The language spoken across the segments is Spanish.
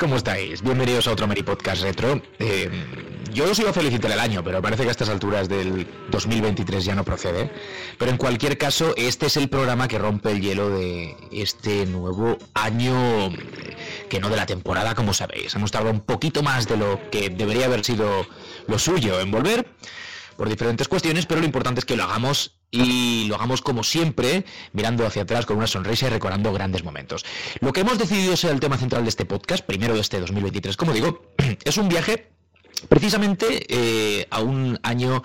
¿cómo estáis? Bienvenidos a otro Meri Podcast Retro. Eh, yo os iba a felicitar el año, pero parece que a estas alturas del 2023 ya no procede. Pero en cualquier caso, este es el programa que rompe el hielo de este nuevo año, que no de la temporada, como sabéis. Hemos tardado un poquito más de lo que debería haber sido lo suyo en volver, por diferentes cuestiones, pero lo importante es que lo hagamos y lo hagamos como siempre, mirando hacia atrás con una sonrisa y recordando grandes momentos. Lo que hemos decidido ser el tema central de este podcast, primero de este 2023, como digo, es un viaje precisamente eh, a un año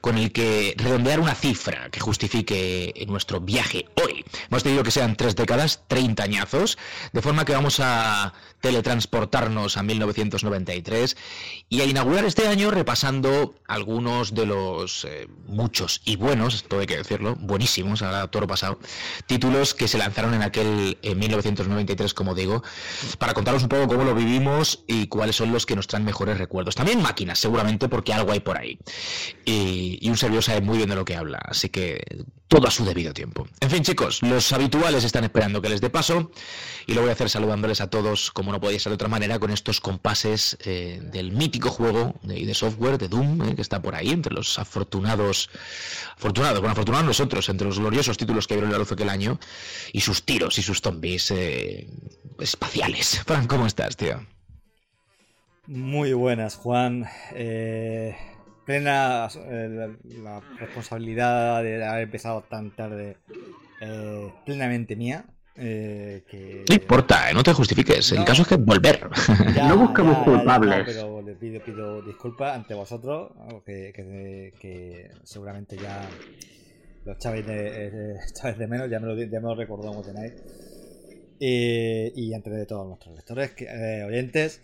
con el que redondear una cifra que justifique nuestro viaje hoy. Hemos tenido que sean tres décadas, 30 añazos, de forma que vamos a teletransportarnos a 1993 y a inaugurar este año repasando algunos de los eh, muchos y buenos, todo hay que decirlo, buenísimos, ahora toro pasado, títulos que se lanzaron en aquel en 1993, como digo, para contaros un poco cómo lo vivimos y cuáles son los que nos traen mejores recuerdos. También máquinas, seguramente, porque algo hay por ahí. Y, y un servidor sabe muy bien de lo que habla, así que todo a su debido tiempo. En fin, chicos, los habituales están esperando que les dé paso y lo voy a hacer saludándoles a todos, como no podía ser de otra manera, con estos compases eh, del mítico juego de, de software de Doom, eh, que está por ahí, entre los afortunados, afortunados, bueno, afortunados nosotros, entre los gloriosos títulos que vieron la luz aquel año, y sus tiros y sus zombies eh, espaciales. Fran, ¿cómo estás, tío? Muy buenas, Juan. plena la, la, responsabilidad de haber empezado tan tarde, plenamente mía. Eh, que... No importa, no te justifiques. No, el caso es que volver. Ya, no buscamos ya, culpables. Ya, pero le pido, pido disculpas ante vosotros, que, que, que, seguramente ya los chaves de, eh, chaves de menos, ya me lo, ya me lo recordó como tenéis. Eh, y ante todos nuestros lectores, que, eh, oyentes,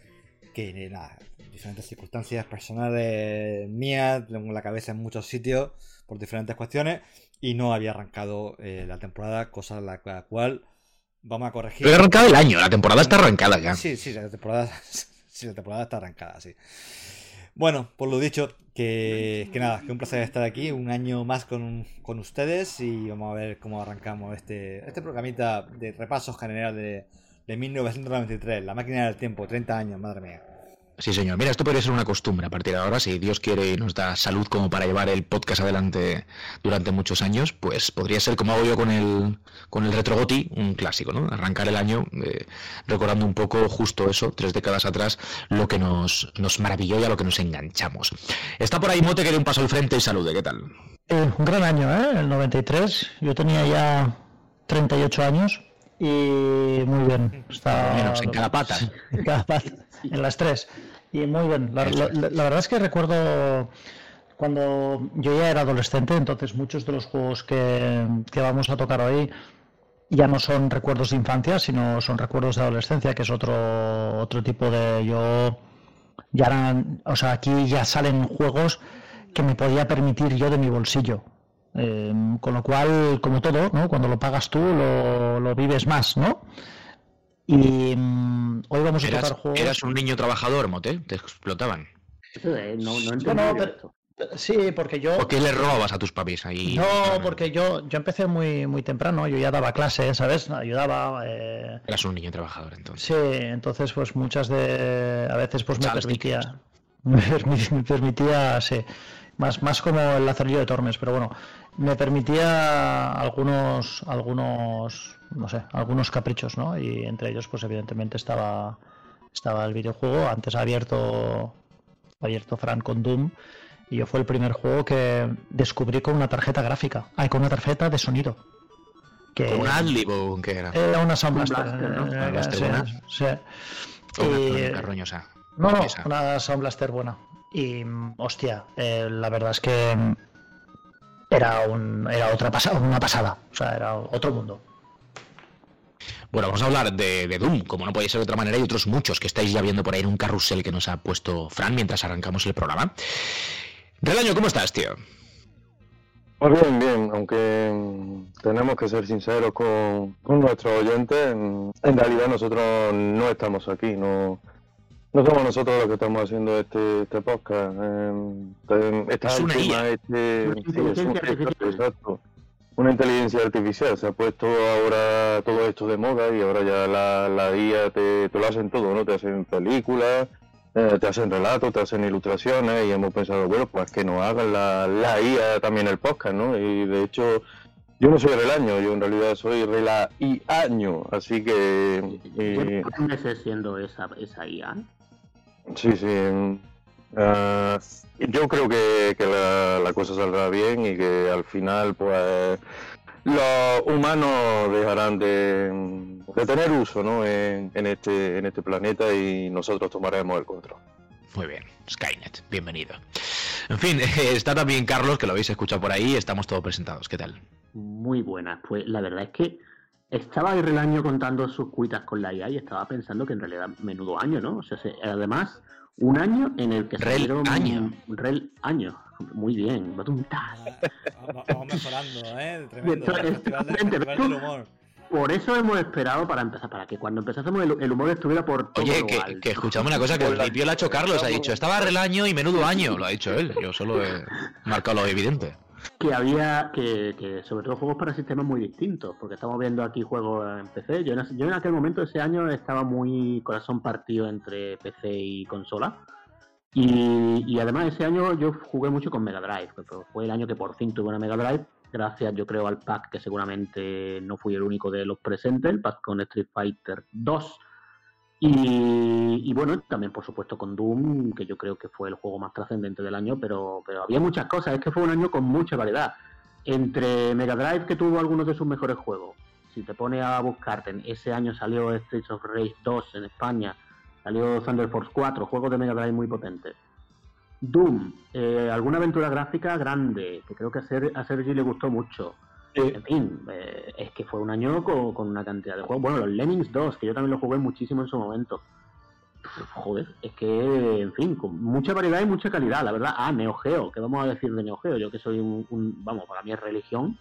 que diferentes circunstancias personales mías, tengo la cabeza en muchos sitios por diferentes cuestiones y no había arrancado la temporada, cosa la, la cual Vamos a corregir. Pero arrancado el año, la temporada está arrancada ya. Sí, sí, la temporada, sí, la temporada está arrancada, sí. Bueno, por lo dicho, que, que nada, que un placer estar aquí, un año más con, con, ustedes y vamos a ver cómo arrancamos este, este programita de repasos general de, de 1993, la máquina del tiempo, 30 años, madre mía. Sí, señor. Mira, esto podría ser una costumbre a partir de ahora. Si Dios quiere y nos da salud como para llevar el podcast adelante durante muchos años, pues podría ser como hago yo con el, con el Retrogoti, un clásico, ¿no? Arrancar el año eh, recordando un poco justo eso, tres décadas atrás, lo que nos, nos maravilló y a lo que nos enganchamos. Está por ahí Mote que dé un paso al frente y salude. ¿Qué tal? Eh, un gran año, ¿eh? El 93. Yo tenía ya 38 años y muy bien. Está... Menos, en cada pata. En cada pata, en las tres. Y muy bien. La, la, la, verdad es que recuerdo cuando yo ya era adolescente, entonces muchos de los juegos que, que, vamos a tocar hoy ya no son recuerdos de infancia, sino son recuerdos de adolescencia, que es otro, otro tipo de... Yo ya eran, o sea, aquí ya salen juegos que me podía permitir yo de mi bolsillo. Eh, con lo cual, como todo, ¿no? cuando lo pagas tú, lo, lo vives más, ¿no? Y um, hoy vamos a ¿Eras, tocar juegos. ¿Eras un niño trabajador, Mote? ¿Te explotaban? No, no, no, no pero, Sí, porque yo. ¿Por qué le robabas a tus papis ahí? No, porque yo, yo empecé muy, muy temprano, yo ya daba clases, ¿sabes? Ayudaba. Eh... Eras un niño trabajador entonces. Sí, entonces, pues muchas de. A veces, pues me permitía. Me, me permitía, sí. Más, más como el lazarillo de Tormes, pero bueno, me permitía algunos, algunos, no sé, algunos caprichos, ¿no? Y entre ellos, pues evidentemente estaba, estaba el videojuego. Antes abierto, abierto Fran con Doom. Y yo fue el primer juego que descubrí con una tarjeta gráfica. Ay, con una tarjeta de sonido. Que ¿Con un Adlib o qué era? Era una Sound Blaster. ¿no? ¿Una Blaster buena? Sí. sí. Y... Una carroñosa. No, no, una Sound Blaster buena. Y, hostia, eh, la verdad es que era, un, era otra pasada, una pasada. O sea, era otro mundo. Bueno, vamos a hablar de, de, Doom, como no puede ser de otra manera, y otros muchos que estáis ya viendo por ahí en un carrusel que nos ha puesto Fran mientras arrancamos el programa. Relaño, ¿cómo estás, tío? Pues bien, bien, aunque tenemos que ser sinceros con, con nuestros oyentes, en, en realidad nosotros no estamos aquí, no, no somos nosotros los que estamos haciendo este, este podcast. Eh, esta es una última, IA. Este, sí, es un, exacto. Una inteligencia artificial. Se ha puesto ahora todo esto de moda y ahora ya la, la IA te, te lo hacen todo, ¿no? Te hacen películas, eh, te hacen relatos, te hacen ilustraciones y hemos pensado, bueno, pues que nos hagan la, la IA también el podcast, ¿no? Y de hecho, yo no soy año, yo en realidad soy la año, así que... ¿Qué eh, siendo esa, esa IA? Sí, sí. Uh, yo creo que, que la, la, cosa saldrá bien y que al final, pues, los humanos dejarán de, de tener uso ¿no? en, en, este, en este planeta y nosotros tomaremos el control. Muy bien, Skynet, bienvenido. En fin, está también Carlos, que lo habéis escuchado por ahí, estamos todos presentados. ¿Qué tal? Muy buena. Pues la verdad es que estaba el año contando sus cuitas con la IA y estaba pensando que en realidad menudo año, ¿no? O sea, además, un año en el que Rel año. Rel año. Muy bien. Vamos mejorando, ¿eh? Tremendo. humor. Por eso hemos esperado para empezar, para que cuando empezásemos el, humor estuviera por todo Oye, que, que escuchamos una cosa que el principio lo ha hecho Carlos, ha dicho, estaba rel año y menudo año, lo ha dicho él, yo solo he marcado lo evidente que había que, sobre todo juegos para sistemas muy distintos, porque estamos viendo aquí juegos en PC. Yo en, aquel momento, ese año, estaba muy corazón partido entre PC y consola. Y, y, además ese año yo jugué mucho con Mega Drive, fue el año que por fin tuve una Mega Drive, gracias yo creo al pack que seguramente no fui el único de los presentes, el pack con Street Fighter 2 y, bueno, también por supuesto con Doom, que yo creo que fue el juego más trascendente del año, pero, pero había muchas cosas, es que fue un año con mucha variedad. Entre Mega Drive, que tuvo algunos de sus mejores juegos, si te pones a buscarte, ese año salió Streets of Rage 2 en España, salió Thunder Force 4, juegos de Mega Drive muy potentes. Doom, eh, alguna aventura gráfica grande, que creo que a, Ser a Sergi le gustó mucho. En fin, eh, es que fue un año con, una cantidad de juegos. Bueno, los Lemmings 2, que yo también lo jugué muchísimo en su momento. Joder, es que, en fin, con mucha variedad y mucha calidad, la verdad. Ah, Neo Geo, ¿qué vamos a decir de Neo Geo? Yo que soy un, vamos, para mí es religión.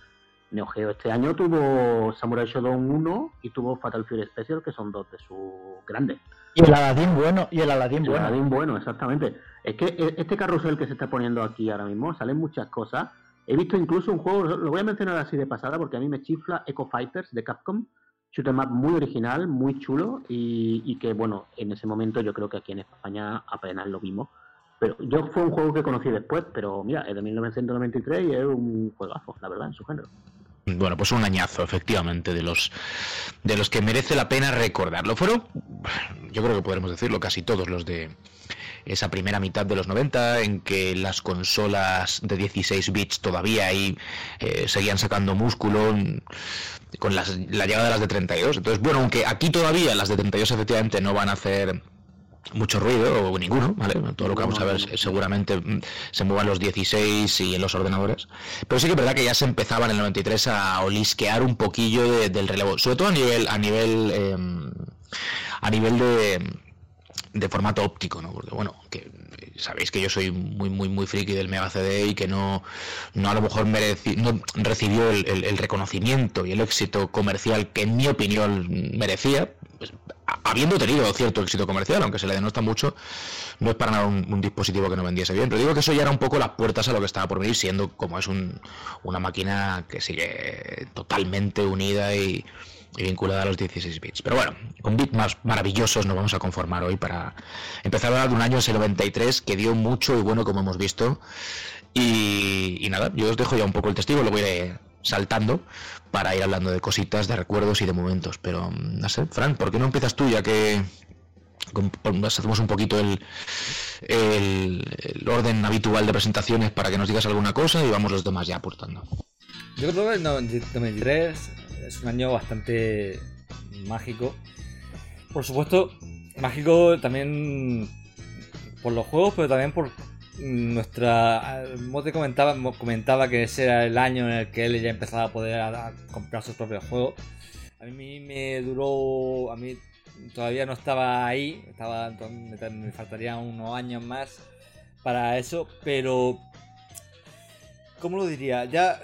Neo Geo este año tuvo Samurai Shodown 1 y tuvo Fatal Fury Special, que son dos de sus grandes. Y el Aladdin bueno, y el Aladdin bueno. El Aladdin bueno, exactamente. Es que e, este carrusel que se está poniendo aquí ahora mismo, salen muchas cosas He visto incluso un juego, lo voy a mencionar así de pasada porque a mí me chifla Echo Fighters de Capcom. Shoot up muy original, muy chulo y, que, bueno, en ese momento yo creo que aquí en España apenas lo vimos. Pero yo fue un juego que conocí después, pero mira, es de 1993 y es un juegazo, la verdad, en su género. Bueno, pues un añazo, efectivamente, de los de los que merece la pena recordarlo. Fueron, yo creo que podremos decirlo, casi todos los de esa primera mitad de los 90 en que las consolas de 16 bits todavía ahí eh, seguían sacando músculo con la llegada de las de 32. Entonces, bueno, aunque aquí todavía las de 32 efectivamente no van a hacer mucho ruido o ninguno, ¿vale? Todo lo que vamos a ver seguramente mm, se muevan los 16 y en los ordenadores. Pero sí que es verdad que ya se empezaban en el 93 a olisquear un poquillo del relevo, sobre todo a nivel a nivel em, a nivel de de formato óptico, ¿no? Porque bueno, que sabéis que yo soy muy muy muy friki del Mega CD y que no, no a lo mejor mereci, no recibió el, reconocimiento y el éxito comercial que en mi opinión merecía, pues, habiendo tenido cierto éxito comercial, aunque se le denota mucho, no es para nada un, dispositivo que no vendiese bien. Pero digo que eso ya era un poco las puertas a lo que estaba por venir, siendo como es un, una máquina que sigue totalmente unida y y vinculada a los 16 bits. Pero bueno, con bits más maravillosos nos vamos a conformar hoy para empezar a hablar de un año, ese 93, que dio mucho y bueno, como hemos visto. Y, nada, yo os dejo ya un poco el testigo, lo voy a saltando para ir hablando de cositas, de recuerdos y de momentos. Pero no sé, Frank, ¿por qué no empiezas tú ya que hacemos un poquito el, el, orden habitual de presentaciones para que nos digas alguna cosa y vamos los demás ya aportando? Yo creo que el 93 es un año bastante mágico. Por supuesto, mágico también por los juegos, pero también por nuestra. Mote comentaba, comentaba que ese era el año en el que él ya empezaba a poder comprar sus propios juegos. A mí me duró. A mí todavía no estaba ahí, estaba, me faltarían unos años más para eso, pero ¿Cómo lo diría? Ya,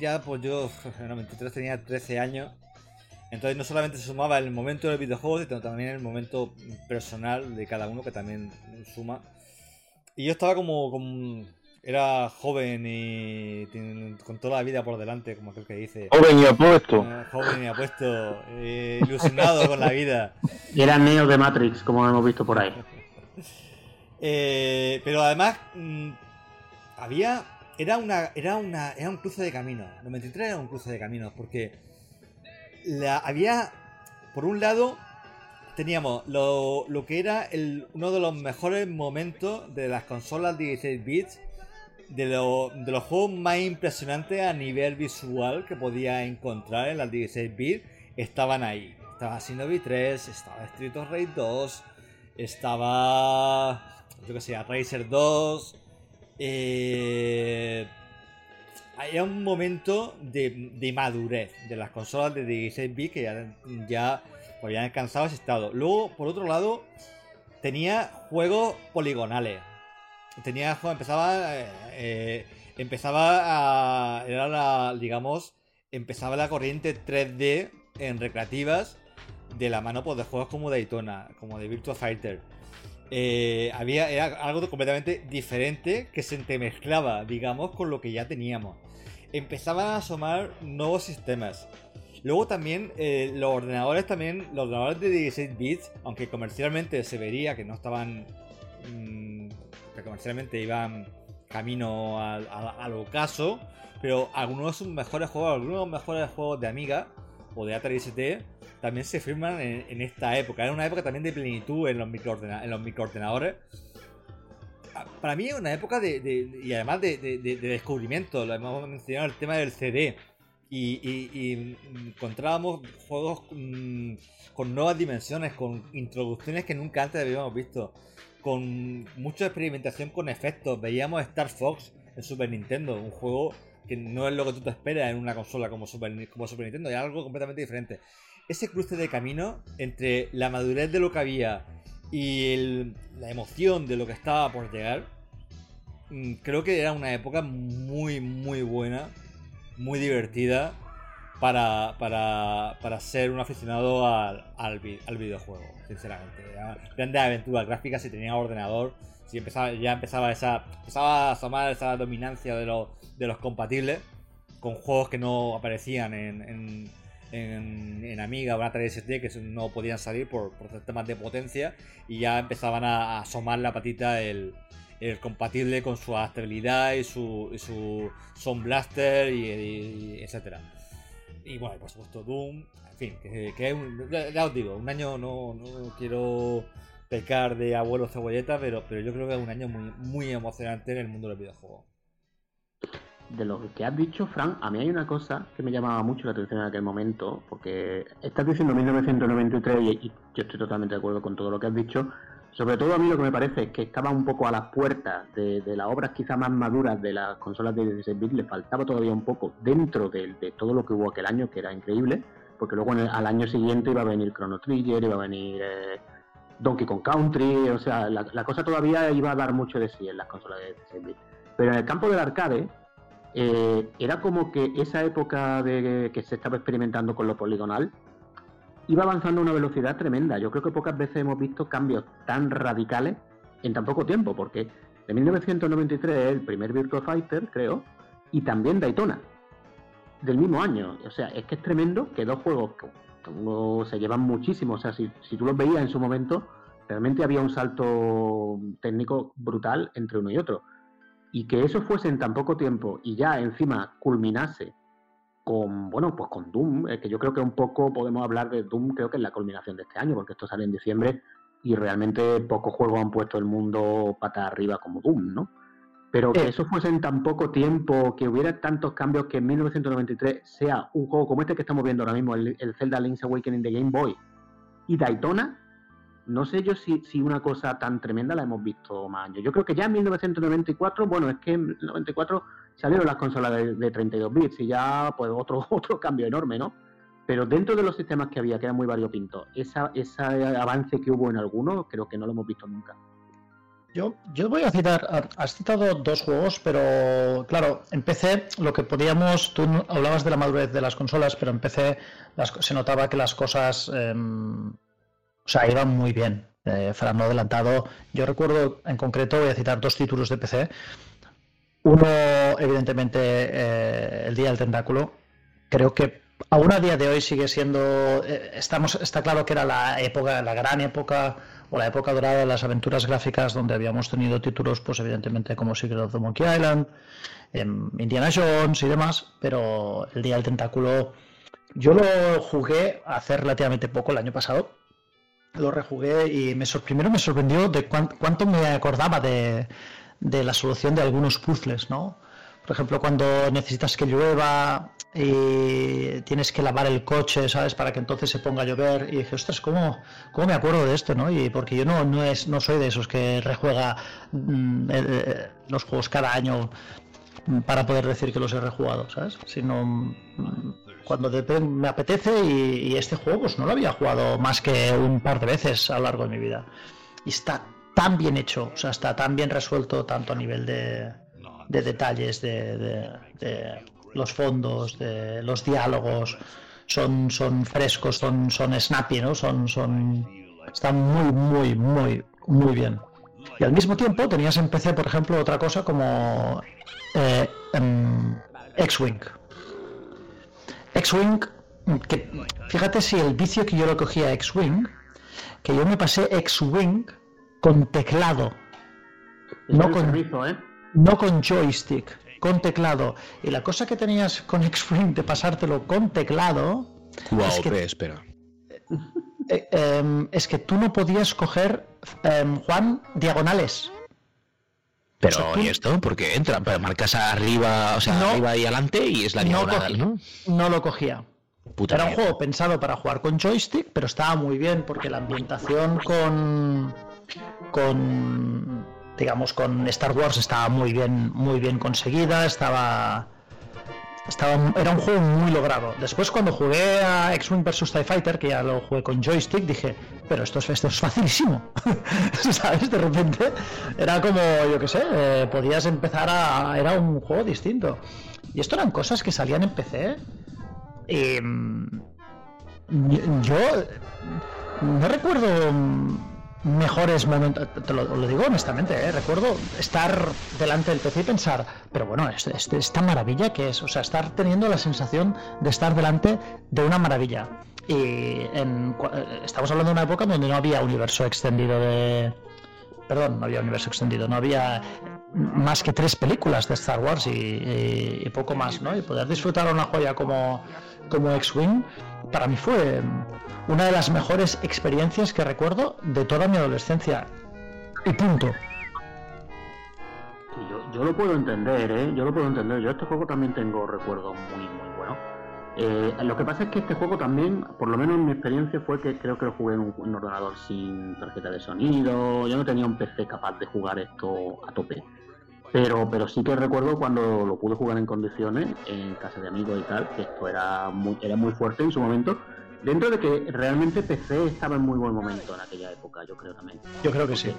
ya pues yo en 93 tenía 13 años. Entonces no solamente se sumaba el momento del videojuego, sino también el momento personal de cada uno que también suma. Y yo estaba como, como, era joven y con toda la vida por delante, como creo que dice. Joven y apuesto. Eh, joven y apuesto, eh, ilusionado con la vida. Y era Neo de Matrix, como hemos visto por ahí. Eh, pero además, mm, había. Era una. Era una. Era un cruce de caminos. 93 era un cruce de caminos. Porque la, había. Por un lado, teníamos lo, lo que era uno de los mejores momentos de las consolas 16 bits de, de, los juegos más impresionantes a nivel visual que podía encontrar en las 16 bits estaban ahí. Estaba Shinobi 3, estaba Street of Rage 2, estaba. Yo que sé, Racer 2. Eh, un momento de, madurez de las consolas de 16 bits que ya, ya habían alcanzado ese estado. Luego, por otro lado, tenía juegos poligonales tenía empezaba eh, empezaba a era la digamos empezaba la corriente 3D en recreativas de la mano pues, de juegos como Daytona como de Virtua Fighter eh, había era algo completamente diferente que se entremezclaba digamos con lo que ya teníamos. Empezaban a asomar nuevos sistemas. Luego también los ordenadores también, los ordenadores de 16 bits, aunque comercialmente se vería que no estaban mm, comercialmente iban camino al, ocaso, pero algunos de sus mejores juegos, algunos de los mejores juegos de Amiga o de Atari ST también se firman en, esta época. Era una época también de plenitud en los, microordenadores. En los microordenadores. Ah, para mí es una época de, y además de, descubrimiento. Lo hemos mencionado el tema del CD. Y, encontrábamos juegos mm, con nuevas dimensiones, con introducciones que nunca antes habíamos visto con mucha experimentación con efectos. Veíamos Star Fox en Super Nintendo, un juego que no es lo que tú te esperas en una consola como Super, como Super Nintendo, es algo completamente diferente. Ese cruce de camino entre la madurez de lo que había y la emoción de lo que estaba por llegar, mm, creo que era una época muy, muy buena, muy divertida para, para, para ser un aficionado al, al, videojuego, sinceramente. Grandes aventuras gráficas si tenía ordenador, si empezaba, ya empezaba esa empezaba a asomar esa dominancia de los, de los compatibles con juegos que no aparecían en, en, en, Amiga o en 3D que no podían salir por, temas de potencia y ya empezaban a, asomar la patita el, compatible con su estabilidad y su, y su Sound Blaster y etcétera. Y bueno, por supuesto, Doom. En fin, que, es un, ya, os digo, un año no, quiero pecar de abuelo cebolleta, pero, pero yo creo que es un año muy, muy emocionante en el mundo del videojuego. De lo que has dicho, Frank, a mí hay una cosa que me llamaba mucho la atención en aquel momento, porque estás diciendo 1993 y yo estoy totalmente de acuerdo con todo lo que has dicho, sobre todo a mí lo que me parece es que estaba un poco a las puertas de, las obras quizá más maduras de las consolas de 16 bits, le faltaba todavía un poco dentro de, todo lo que hubo aquel año, que era increíble, porque luego al año siguiente iba a venir Chrono Trigger, iba a venir eh, Donkey Kong Country, o sea, la, cosa todavía iba a dar mucho de sí en las consolas de 16 bits. Pero en el campo del arcade, eh, era como que esa época de que se estaba experimentando con lo poligonal, iba avanzando a una velocidad tremenda. Yo creo que pocas veces hemos visto cambios tan radicales en tan poco tiempo, porque de 1993 es el primer Virtua Fighter, creo, y también Daytona, del mismo año. O sea, es que es tremendo que dos juegos se llevan muchísimo. O sea, si, si tú los veías en su momento, realmente había un salto técnico brutal entre uno y otro. Y que eso fuese en tan poco tiempo y ya encima culminase con, bueno, pues con Doom, que yo creo que un poco podemos hablar de Doom, creo que es la culminación de este año, porque esto sale en diciembre y realmente pocos juegos han puesto el mundo pata arriba como Doom, ¿no? Pero que eso fuese en tan poco tiempo, que hubiera tantos cambios que en 1993 sea un juego como este que estamos viendo ahora mismo, el, el Zelda Link's Awakening de Game Boy y Daytona, no sé yo si, si, una cosa tan tremenda la hemos visto más años. Yo creo que ya en 1994, bueno, es que en 94 salieron las consolas de, 32 bits y ya pues otro, otro cambio enorme, ¿no? Pero dentro de los sistemas que había, que eran muy variopintos, esa, ese avance que hubo en algunos, creo que no lo hemos visto nunca. Yo, yo voy a citar, has citado dos juegos, pero claro, en PC lo que podíamos, tú hablabas de la madurez de las consolas, pero en PC se notaba que las cosas em, o sea, iba muy bien. Eh, Fran adelantado. Yo recuerdo en concreto, voy a citar dos títulos de PC. Uno, evidentemente, eh, el Día del Tentáculo. Creo que aún a día de hoy sigue siendo. Eh, estamos, está claro que era la época, la gran época o la época dorada de las aventuras gráficas donde habíamos tenido títulos, pues evidentemente como Secret of the Monkey Island, em, Indiana Jones y demás, pero el Día del Tentáculo. Yo lo jugué hace relativamente poco, el año pasado. Lo rejugué y me, primero me sorprendió de cuánto me acordaba de, de la solución de algunos puzzles, ¿no? Por ejemplo, cuando necesitas que llueva y tienes que lavar el coche, ¿sabes? Para que entonces se ponga a llover. Y dije, ostras, ¿cómo, cómo me acuerdo de esto, no? Y porque yo no, no, es, no soy de esos que rejuega mm, eh, los juegos cada año para poder decir que los he rejugado, ¿sabes? Sino mm, cuando me apetece y, y, este juego pues no lo había jugado más que un par de veces a lo largo de mi vida. Y está tan bien hecho, o sea, está tan bien resuelto tanto a nivel de, de detalles, de, los fondos, de los diálogos, son, son frescos, son, son snappy, ¿no? Son, son, están muy, muy, muy, muy bien. Y al mismo tiempo tenías en PC, por ejemplo, otra cosa como eh, em, X-Wing. X-Wing, que fíjate si el vicio que yo lo cogía X-Wing, que yo me pasé X-Wing con teclado. No con, ¿eh? no con joystick, con teclado. Y la cosa que tenías con X-Wing de pasártelo con teclado. es que, espera. Eh, em, es que tú no podías coger, em, Juan, diagonales. Pero, ¿y esto? Porque entra, pero marcas arriba, o sea, arriba y adelante y es la diagonal, ¿no? No lo cogía. Era un juego pensado para jugar con joystick, pero estaba muy bien porque la ambientación con con digamos con Star Wars estaba muy bien muy bien conseguida estaba estaba era un juego muy logrado. Después cuando jugué a X-Wing vs TIE Fighter que ya lo jugué con joystick dije pero esto es, esto es facilísimo sabes de repente era como yo qué sé eh, podías empezar a era un juego distinto. Y esto eran cosas que salían en PC y mm, yo no recuerdo mejores momentos, te lo, digo honestamente, ¿eh? recuerdo estar delante del PC y pensar, pero bueno, es, esta maravilla que es, o sea, estar teniendo la sensación de estar delante de una maravilla. Y en, eh, estamos hablando de una época donde no había universo extendido de... Perdón, no había universo extendido, no había más que tres películas de Star Wars y, poco más, ¿no? Y poder disfrutar una joya como, como X-Wing, para mí fue una de las mejores experiencias que recuerdo de toda mi adolescencia. Y punto. yo, lo puedo entender, ¿eh? Yo lo puedo entender. Yo este juego también tengo recuerdos muy, muy buenos. Eh, lo que pasa es que este juego también, por lo menos en mi experiencia, fue que creo que lo jugué en un, ordenador sin tarjeta de sonido. Yo no tenía un PC capaz de jugar esto a tope. Pero, pero sí que recuerdo cuando lo pude jugar en condiciones, en casa de amigos y tal, que esto era muy, era muy fuerte en su momento. Dentro de que realmente PC estaba en muy buen momento en aquella época, yo creo también. Yo creo que sí.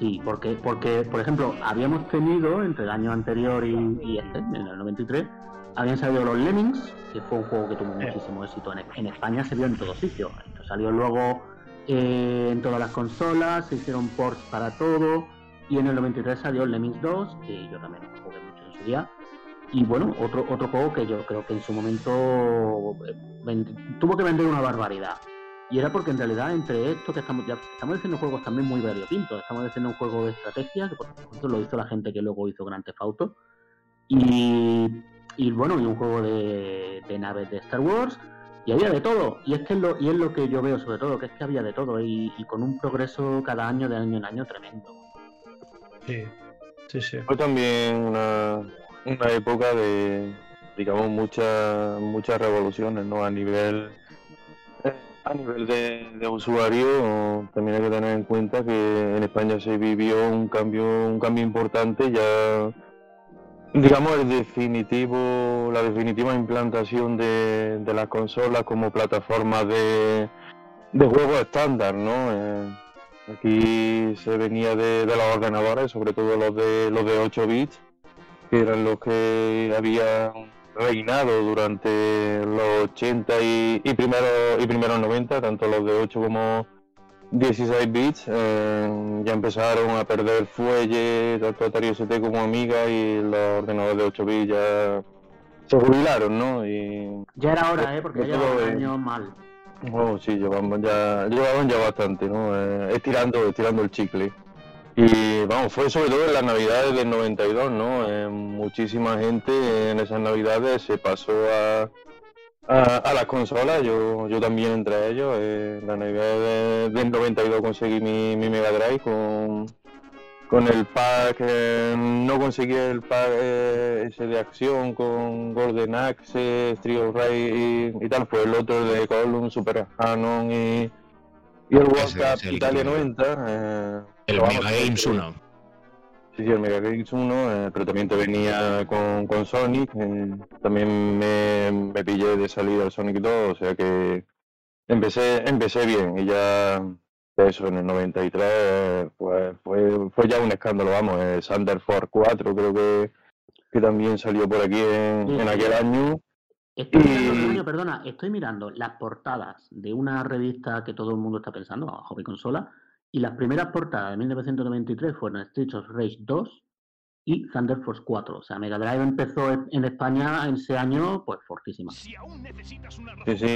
Sí, porque, porque por ejemplo, habíamos tenido entre el año anterior y, este, en el 93, habían salido los Lemmings, que fue un juego que tuvo muchísimo éxito. En, España se vio en todos sitios. Esto salió luego eh, en todas las consolas, se hicieron ports para todo. Y en el 93 salió Lemmings 2, que yo también jugué mucho en su día. Y bueno, otro, otro juego que yo creo que en su momento eh, tuvo que vender una barbaridad. Y era porque en realidad entre esto que estamos ya estamos diciendo juegos también muy variopintos, estamos diciendo un juego de estrategia, que por supuesto lo hizo la gente que luego hizo Grand Theft Auto. Y, y bueno, y un juego de, naves de Star Wars. Y había de todo. Y es que es lo, y es lo que yo veo sobre todo, que es que había de todo. Y con un progreso cada año, de año en año, tremendo. Sí, sí, sí. Fue también una, una época de, digamos, muchas muchas revoluciones, ¿no? A nivel a nivel de, usuario, también hay que tener en cuenta que en España se vivió un cambio un cambio importante ya digamos el definitivo la definitiva implantación de, de las consolas como plataforma de, de juego estándar, ¿no? Eh, aquí se venía de, de, los ordenadores, sobre todo los de los de 8 bits, que eran los que habían reinado durante los 80 y, y primeros y primeros 90, tanto los de 8 como, 16 bits, eh, ya empezaron a perder fuelle, tanto Atari ST como Amiga y los ordenadores de 8 bits ya se jubilaron, ¿no? Y, ya era hora, ¿eh? Porque ya llevaban años mal. Oh, sí, llevaban ya, llevaban ya bastante, ¿no? Eh, estirando, estirando el chicle. Y vamos, fue sobre todo en las navidades del 92, ¿no? Eh, muchísima gente en esas navidades se pasó a, a, las consolas, yo, yo también entre ellos. en la Navidad del 92 conseguí mi, mi Mega Drive con, con el pack, eh, no conseguí el pack eh, ese de acción con Golden Axe, Trio Ray y, tal, fue el otro de Column, Super Hanon y, y el World Cup Italia 90. Eh, el Mega Games 1. Sí, el Mega Games 1, eh, pero también te venía con, con Sonic. También me, me, pillé de salida el Sonic 2, o sea que empecé, empecé bien y ya eso en el 93 pues fue, fue ya un escándalo, vamos, eh, Sander Force 4 creo que, que también salió por aquí en, aquel año. Estoy mirando, perdona, estoy mirando las portadas de una revista que todo el mundo está pensando, Hobby Consola, y las primeras portadas de 1993 fueron Streets of Rage 2 y Thunder Force 4. O sea, Mega Drive empezó en España en ese año, pues fortísima. Sí, sí,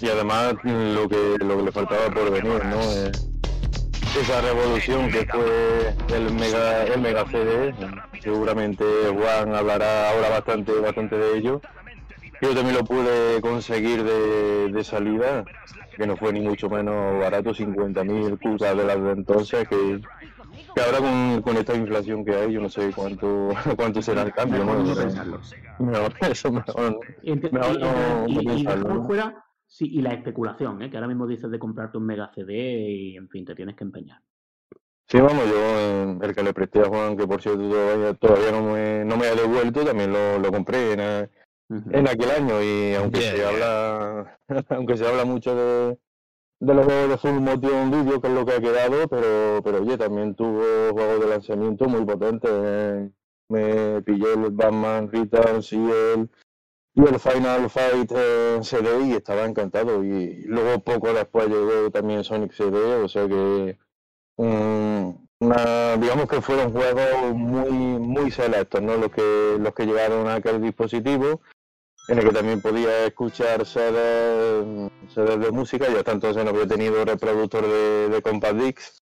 y, además lo que, lo que le faltaba por venir, ¿no? Eh, esa revolución que fue el Mega, el Mega CD, seguramente Juan hablará ahora bastante, bastante de ello. Yo también lo pude conseguir de, de salida que no fue ni mucho menos barato, 50.000 cucas de las de entonces, que, que ahora con, con, esta inflación que hay, yo no sé cuánto cuánto será el cambio. ¿no? Mejor, eso mejor, mejor no, y, y, fuera, sí, y la especulación, ¿eh? que ahora mismo dices de comprarte un mega CD y, en fin, te tienes que empeñar. Sí, vamos, yo eh, el que le presté a Juan, que por cierto todavía, todavía no, me, no me ha devuelto, también lo, lo compré en, en aquel año y aunque se habla aunque se habla mucho de, de los juegos de full motion video que es lo que ha quedado pero pero oye también tuvo juegos de lanzamiento muy potentes me pillé el Batman Returns y el y el Final Fight en CD y estaba encantado. Y luego poco después llegó también Sonic CD o sea que una, digamos que fueron juegos muy muy selectos no los que los que llegaron a aquel dispositivo en el que también podía escuchar sedes, de música, ya hasta entonces no había tenido reproductor de, de Compact Discs.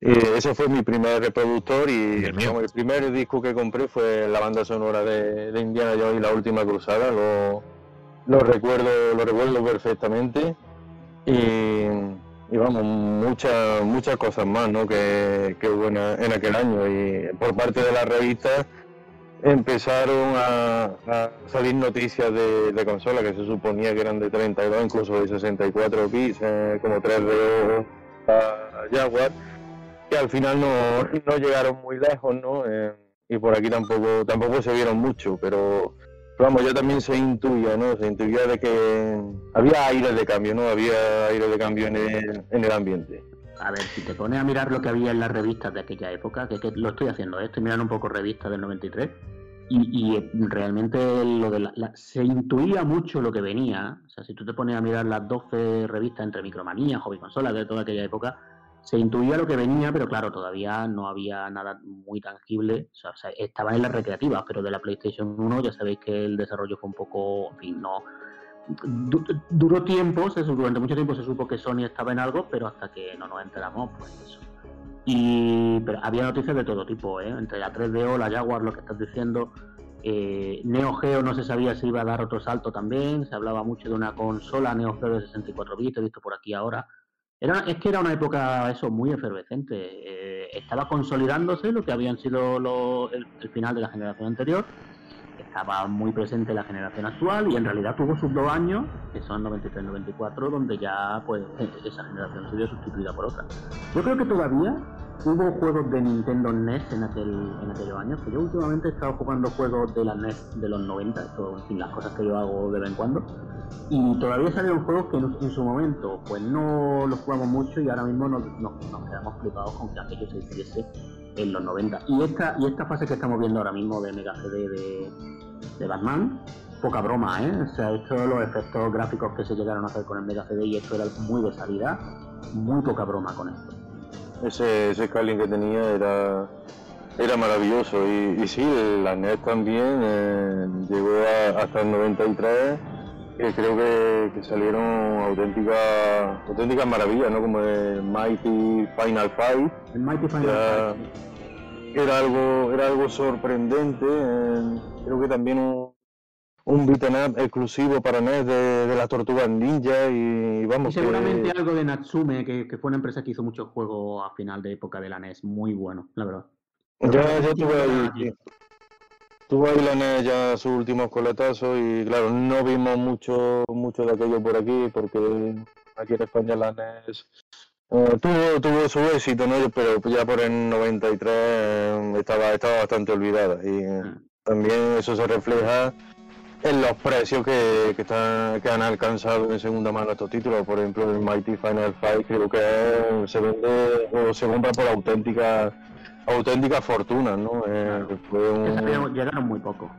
Y ese fue mi primer reproductor y el, primer disco que compré fue la banda sonora de, Indiana Jones y la última cruzada, lo, lo, recuerdo, lo recuerdo perfectamente. Y, vamos, muchas muchas cosas más ¿no? que, que hubo en, en aquel año. Y por parte de la revista empezaron a, salir noticias de, de consolas que se suponía que eran de 32, incluso de 64 bits, eh, como 3D a Jaguar, que al final no, llegaron muy lejos, ¿no? Eh, y por aquí tampoco tampoco se vieron mucho, pero vamos, ya también se intuía, ¿no? Se intuía de que había aire de cambio, ¿no? Había aire de cambio en el, en el ambiente. A ver, si te pones a mirar lo que había en las revistas de aquella época, que, lo estoy haciendo, ¿eh? estoy mirando un poco revistas del 93, y, realmente lo de la, se intuía mucho lo que venía. O sea, si tú te pones a mirar las 12 revistas entre Micromanía, Hobby Consolas de toda aquella época, se intuía lo que venía, pero claro, todavía no había nada muy tangible. O sea, estaba en las recreativas, pero de la PlayStation 1 ya sabéis que el desarrollo fue un poco, en fin, no. Duró tiempo, durante mucho tiempo se supo que Sony estaba en algo, pero hasta que no nos enteramos, pues eso y pero había noticias de todo tipo, ¿eh? entre la 3DO, la Jaguar, lo que estás diciendo. Eh, Neo Geo no se sabía si iba a dar otro salto también. Se hablaba mucho de una consola Neo Geo de 64 bits, he visto por aquí ahora. Era, es que era una época eso muy efervescente. Eh, estaba consolidándose lo que habían sido el, final de la generación anterior. Estaba muy presente la generación actual y en realidad tuvo sus dos años, que son 93-94, donde ya pues esa generación se vio sustituida por otra. Yo creo que todavía hubo juegos de Nintendo NES en, aquel, en aquellos años, que yo últimamente he estado jugando juegos de la NES de los 90, esto, en fin, las cosas que yo hago de vez en cuando, y todavía salieron juegos que en, su momento pues no los jugamos mucho y ahora mismo nos, nos, quedamos flipados con que aquello se hiciese en los 90. Y esta, y esta fase que estamos viendo ahora mismo de Mega CD de, de Batman, poca broma, ¿eh? O sea, esto, los efectos gráficos que se llegaron a hacer con el Mega CD y esto era muy de salida, muy poca broma con esto. Ese, ese scaling que tenía era, era maravilloso y, sí, la NES también eh, llegó hasta el 93 que creo que, salieron auténticas auténticas maravillas, ¿no? Como el Mighty Final Fight. El Mighty Final Fight. Era algo, era algo sorprendente. Eh, creo que también un, un beat'em up exclusivo para NES de, las tortugas ninja y vamos. seguramente algo de Natsume, que, fue una empresa que hizo muchos juegos a final de época de la NES, muy bueno, la verdad. Ya, ya tuve ahí, tuve ahí la NES ya sus últimos coletazos y claro, no vimos mucho, mucho de aquello por aquí porque aquí en España la NES eh, tuvo, tuvo su éxito, ¿no? pero ya por el 93 eh, estaba, estaba bastante olvidada y eh, mm. también eso se refleja en los precios que, que, están, que han alcanzado en segunda mano estos títulos. Por ejemplo, el Mighty Final Fight creo que se vende o se compra por auténtica auténtica fortuna, ¿no? Eh, llegaron muy poco.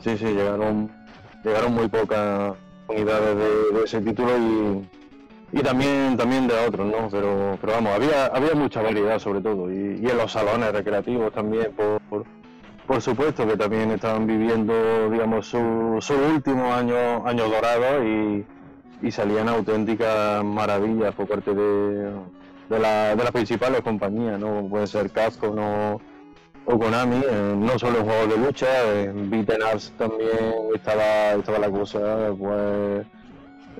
Sí, sí, llegaron, llegaron muy pocas unidades de, ese título y, y también también de otros, ¿no? Pero, pero vamos, había, había mucha variedad sobre todo y, y en los salones recreativos también por por supuesto que también estaban viviendo, digamos, su, su último año, año dorado y, salían auténticas maravillas por parte de, de, la, de las principales compañías, ¿no? Puede ser Casco no, o Konami, eh, no solo en juegos de lucha, en beaten ups también estaba, estaba la cosa, pues,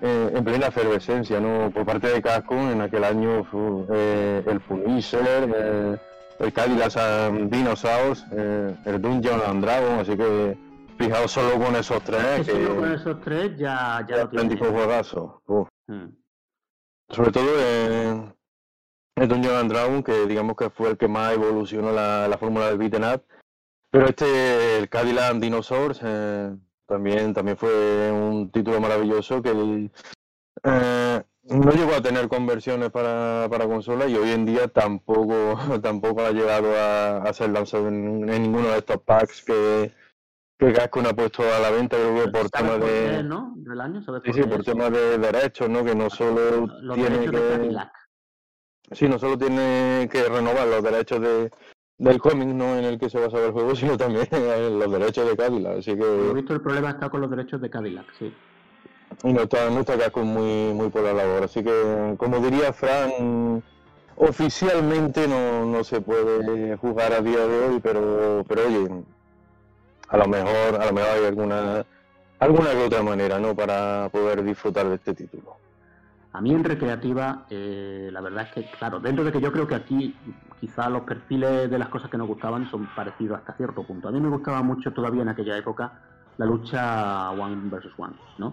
eh, en plena efervescencia, ¿no? Por parte de Casco en aquel año eh, el Punisher, el Cadillac Dinosaurs, eh, el Dungeon and Dragon, así que fijaos solo con esos tres. que, solo con esos tres ya, ya lo tiene. juegazo. Hmm. Sobre todo en el Dungeon and Dragon, que digamos que fue el que más evolucionó la, la fórmula del beaten up. Pero este, el Cadillac Dinosaurs, eh, también, también fue un título maravilloso que eh, no llegó a tener conversiones para, para consola y hoy en día tampoco, tampoco ha llegado a, ser lanzado en, ninguno de estos packs que, que Gascon ha puesto a la venta, creo que por tema de. ¿no? ¿Del año? sí, sí, por tema de derechos, ¿no? Que no solo tiene que. Sí, no solo tiene que renovar los derechos de, del cómic, no en el que se basa el juego, sino también los derechos de Cadillac. Así que. He visto el problema está con los derechos de Cadillac, sí y no está, no está muy, muy por la labor. Así que, como diría Fran, oficialmente no, no se puede jugar a día de hoy, pero, pero oye, a lo mejor, a lo mejor hay alguna, alguna que otra manera, ¿no? Para poder disfrutar de este título. A mí en recreativa, eh, la verdad es que, claro, dentro de que yo creo que aquí quizá los perfiles de las cosas que nos gustaban son parecidos hasta cierto punto. A mí me gustaba mucho todavía en aquella época la lucha one versus one, ¿no?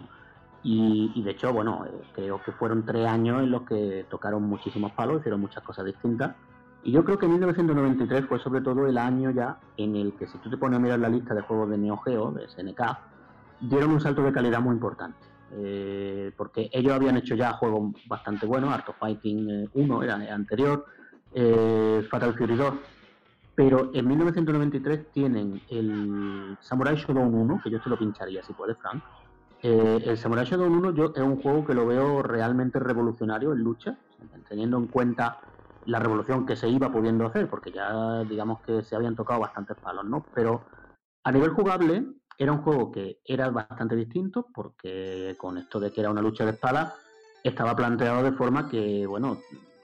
Y, de hecho, bueno, eh, creo que fueron tres años en los que tocaron muchísimos palos, hicieron muchas cosas distintas. Y yo creo que 1993 fue sobre todo el año ya en el que, si tú te pones a mirar la lista de juegos de Neo Geo, de SNK, dieron un salto de calidad muy importante. Eh, porque ellos habían hecho ya juegos bastante buenos, Art of Fighting 1 eh, era anterior, Fatal Fury 2, pero en 1993 tienen el Samurai Shodown 1, que yo te lo pincharía si puedes, Frank, eh, el Samurai Shodown 1 yo, es un juego que lo veo realmente revolucionario en lucha, teniendo en cuenta la revolución que se iba pudiendo hacer, porque ya digamos que se habían tocado bastantes palos, ¿no? Pero a nivel jugable era un juego que era bastante distinto, porque con esto de que era una lucha de espada, estaba planteado de forma que, bueno,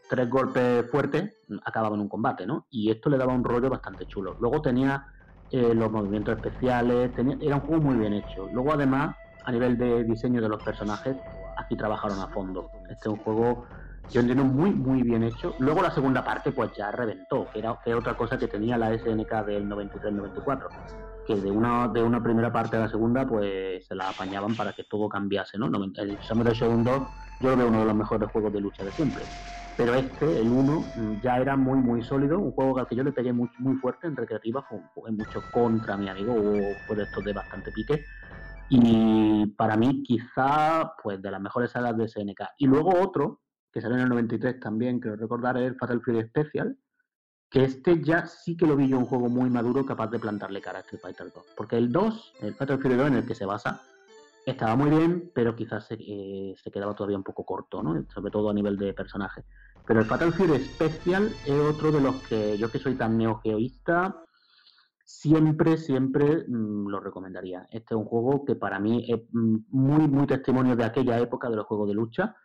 tres golpes fuertes acababan un combate, ¿no? Y esto le daba un rollo bastante chulo. Luego tenía eh, los movimientos especiales, tenía, era un juego muy bien hecho. Luego además a nivel de diseño de los personajes, aquí trabajaron a fondo. Este es un juego, yo entiendo, muy, muy bien hecho. Luego la segunda parte, pues ya reventó, que era, otra cosa que tenía la SNK del 93-94, que de una, de una primera parte a la segunda, pues se la apañaban para que todo cambiase, ¿no? El Samurai Shodown 2, yo lo veo uno de los mejores juegos de lucha de siempre. Pero este, el 1, ya era muy, muy sólido, un juego al que yo le pegué muy, muy fuerte en recreativa, jugué mucho contra mi amigo, de estos de bastante pique, y para mí, quizá, pues de las mejores sagas de SNK. Y luego otro, que salió en el 93 también, creo recordar, es el Fatal Fury Special, que este ya sí que lo vi yo un juego muy maduro capaz de plantarle cara a Street Fighter 2. Porque el 2, el Fatal Fury 2 en el que se basa, estaba muy bien, pero quizás eh, se, quedaba todavía un poco corto, ¿no? Sobre todo a nivel de personaje. Pero el Fatal Fury Special es otro de los que yo que soy tan neogeoísta, siempre, siempre mm, lo recomendaría. Este es un juego que para mí es mm, muy, muy testimonio de aquella época de los juegos de lucha,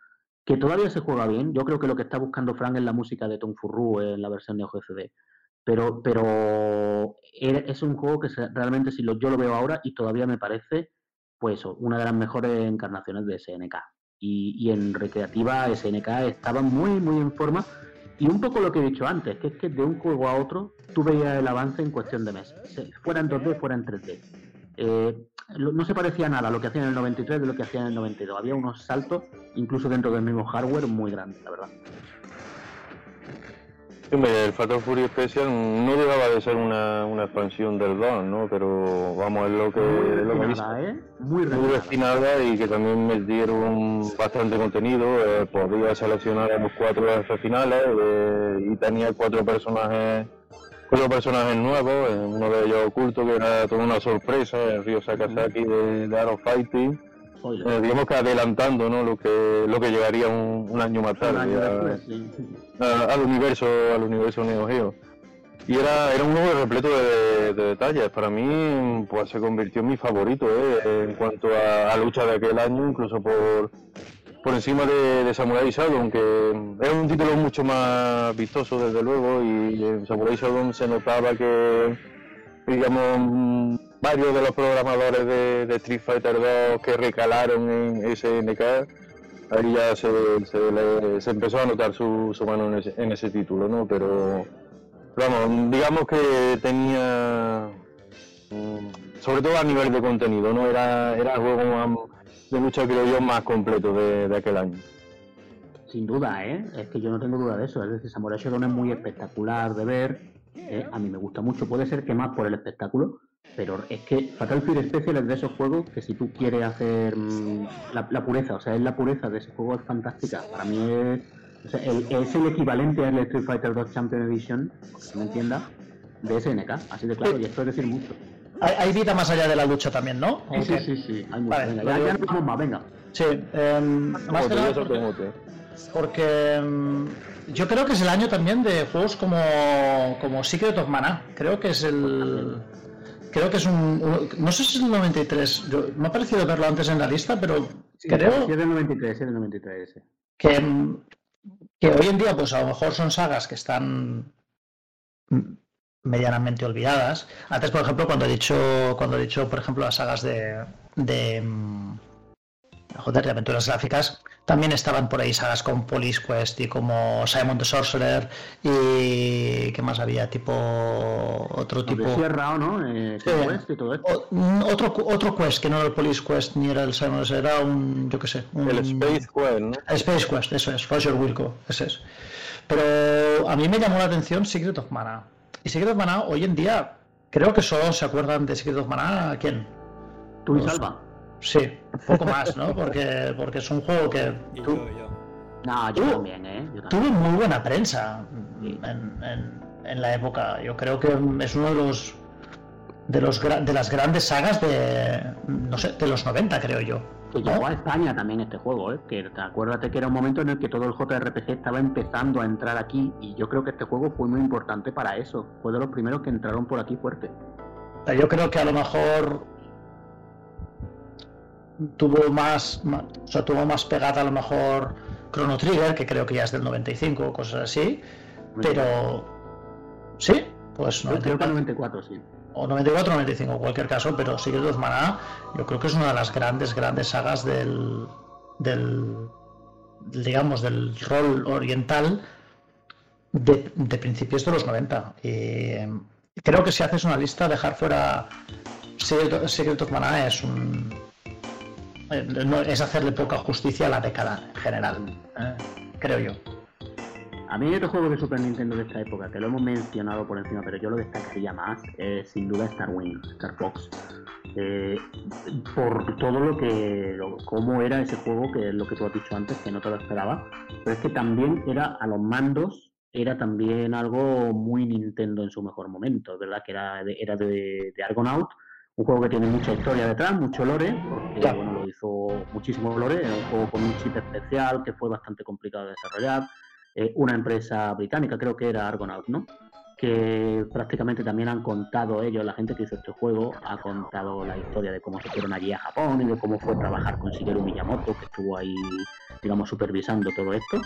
que todavía se juega bien. Yo creo que lo que está buscando Frank es la música de Tom Furru en la versión de OGCD. Pero, pero es un juego que realmente si lo, yo lo veo ahora y todavía me parece pues una de las mejores encarnaciones de SNK. Y, y en recreativa SNK estaba muy, muy en forma y un poco lo que he dicho antes, que es que de un juego a otro tú veías el avance en cuestión de meses. Fuera en 2D, fuera en 3D. Eh, no se parecía nada a lo que hacían en el 93 de lo que hacían en el 92. Había unos saltos, incluso dentro del mismo hardware, muy grandes, la verdad el Fatal Fury Special no dejaba de ser una, una expansión del 2, ¿no? Pero vamos, es lo que, muy lo que ¿eh? Muy, muy destinada y que también me dieron bastante contenido. Eh, podía seleccionar a los cuatro finales eh, y tenía cuatro personajes cuatro personajes nuevos, eh, uno de ellos oculto que era toda una sorpresa, el Ryo Sakazaki de, de Arrow Fighting eh, digamos que adelantando ¿no? lo que lo que llegaría un, año más tarde al universo al universo Neo Geo y era, era un juego repleto de, detalles para mí pues se convirtió en mi favorito ¿eh? en cuanto a, lucha de aquel año incluso por por encima de, de Samurai Shodown, aunque era un título mucho más vistoso desde luego y en Samurai Shodown se notaba que digamos varios de los programadores de, Street Fighter 2 que recalaron en SNK, ahí ya se, se, empezó a notar su, su mano en ese, título, ¿no? Pero, vamos, digamos que tenía, mm, sobre todo a nivel de contenido, ¿no? Era, era el juego de lucha, creo yo, más completo de, aquel año. Sin duda, ¿eh? Es que yo no tengo duda de eso. Es decir, Samurai Shodown es muy espectacular de ver. ¿eh? A mí me gusta mucho. Puede ser que más por el espectáculo, pero es que Fatal Fury Special es de esos juegos que si tú quieres hacer mm, la, pureza, o sea, es la pureza de ese juego es fantástica. Para mí es, es el equivalente al Street Fighter 2 Champion Edition, que me entienda, de SNK. Así de claro, y esto es decir mucho. Hay, vida más allá de la lucha también, ¿no? Sí, sí, sí, hay mucho. venga, ya, no vamos más, venga. Sí, em, más que nada porque, porque em, yo creo que es el año también de juegos como, como Secret of Mana. Creo que es el creo que es un, No sé si es el 93. me ha parecido verlo antes en la lista, pero creo. Sí, es del 93, es del 93. Que, que hoy en día, pues a lo mejor son sagas que están medianamente olvidadas. Antes, por ejemplo, cuando he dicho, cuando he dicho, por ejemplo, las sagas de, de joder, de aventuras gráficas, también estaban por ahí sagas como Police Quest y como Simon the Sorcerer y ¿qué más había? Tipo otro tipo Sierra, ¿no? Eh, Quest y todo esto. Mm, otro, otro Quest que no era el Police Quest ni era el Simon era un yo qué sé, el Space Quest, ¿no? Space Quest, eso es, Roger Wilco, ese es. Pero a mí me llamó la atención Secret of Mana. Y Secret of Mana hoy en día creo que solo se acuerdan de Secret of Mana ¿quién? Tú y Salva. Sí, un poco más, ¿no? Porque, porque es un juego que. Tú... No, yo también, ¿eh? Tuve muy buena prensa en, la época. Yo creo que es uno de los. De, los, de las grandes sagas de. No sé, de los 90, creo yo. Que llegó a España también este juego, ¿eh? Que acuérdate que era un momento en el que todo el JRPG estaba empezando a entrar aquí y yo creo que este juego fue muy importante para eso. Fue de los primeros que entraron por aquí fuerte. Yo creo que a lo mejor tuvo más, o sea, tuvo más pegada a lo mejor Chrono Trigger, que creo que ya es del 95 o cosas así, pero sí, pues 94, sí. O 94 95 en cualquier caso, pero que of Mana yo creo que es una de las grandes, grandes sagas del, del digamos, del rol oriental de, principios de los 90. Y creo que si haces una lista, dejar fuera Secret of es un, eh, es hacerle poca justicia a la década en general, eh, creo yo. A mí hay otro juego de Super Nintendo de esta época, que lo hemos mencionado por encima, pero yo lo destacaría más, sin duda Star Wings, Star Fox. Eh, por todo lo que, cómo era ese juego, que es lo que tú has dicho antes, que no te lo esperaba, pero es que también era a los mandos era también algo muy Nintendo en su mejor momento, ¿verdad? Que era de, era de, Argonaut, un juego que tiene mucha historia detrás, mucho lore, porque bueno, lo hizo muchísimo lore, era un juego con un chip especial que fue bastante complicado de desarrollar, eh, una empresa británica, creo que era Argonaut, ¿no? que prácticamente también han contado ellos, la gente que hizo este juego, ha contado la historia de cómo se fueron allí a Japón y de cómo fue trabajar con Shigeru Miyamoto, que estuvo ahí, digamos, supervisando todo esto.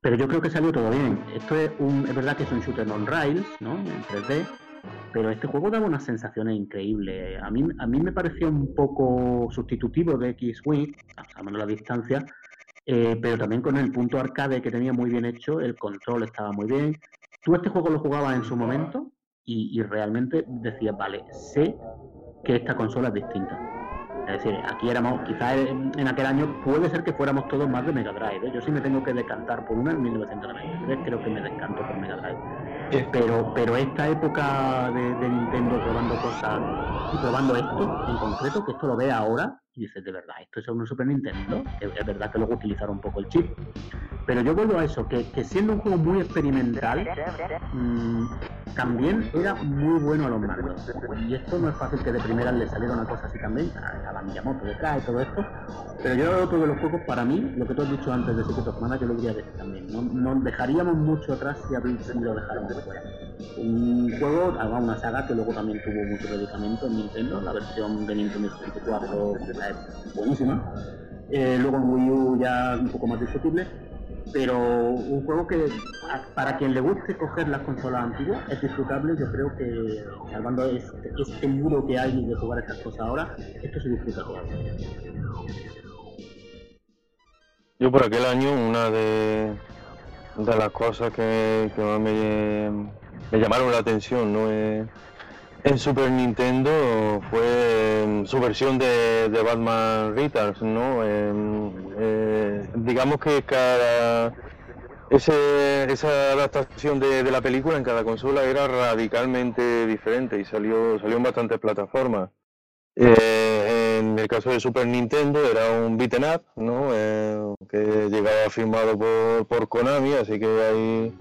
Pero yo creo que salió todo bien. Esto es, un, es verdad que es un shooter on rails, ¿no? En 3D, pero este juego daba unas sensaciones increíbles. A mí, a mí me pareció un poco sustitutivo de X-Wing, a la distancia, eh, pero también con el punto arcade que tenía muy bien hecho, el control estaba muy bien, Tú este juego lo jugabas en su momento y, realmente decías, vale, sé que esta consola es distinta. Es decir, aquí éramos, quizás en, aquel año puede ser que fuéramos todos más de Mega Drive. ¿eh? Yo sí me tengo que decantar por una en 1993, creo que me decanto por Mega Drive. Pero, pero esta época de, Nintendo probando cosas y probando esto en concreto, que esto lo ve ahora, dices, de verdad, esto es un Super Nintendo. Es, verdad que luego utilizaron un poco el chip. Pero yo vuelvo a eso, que, siendo un juego muy experimental, mm, también era muy bueno a los mandos. Y esto no es fácil que de primera le saliera una cosa así también, a, la Miyamoto detrás y todo esto. Pero yo creo que los juegos, para mí, lo que tú has dicho antes de Secret of Mana, yo lo diría decir también. No, dejaríamos mucho atrás si, lo dejáramos fuera. Un juego, una saga que luego también tuvo mucho predicamento en Nintendo, la versión de Nintendo 64 es buenísima. Eh, luego en Wii U ya un poco más discutible, pero un juego que para quien le guste coger las consolas antiguas es disfrutable. Yo creo que salvando este, este muro que hay de jugar estas cosas ahora, esto se disfruta. Yo por aquel año una de, de las cosas que, que más me, me llamaron la atención no es en Super Nintendo fue su versión de, Batman Returns, ¿no? Eh, digamos que cada esa adaptación de, la película en cada consola era radicalmente diferente y salió, salió en bastantes plataformas. Eh, en el caso de Super Nintendo era un beaten up, ¿no? Eh, que llegaba firmado por, por Konami, así que ahí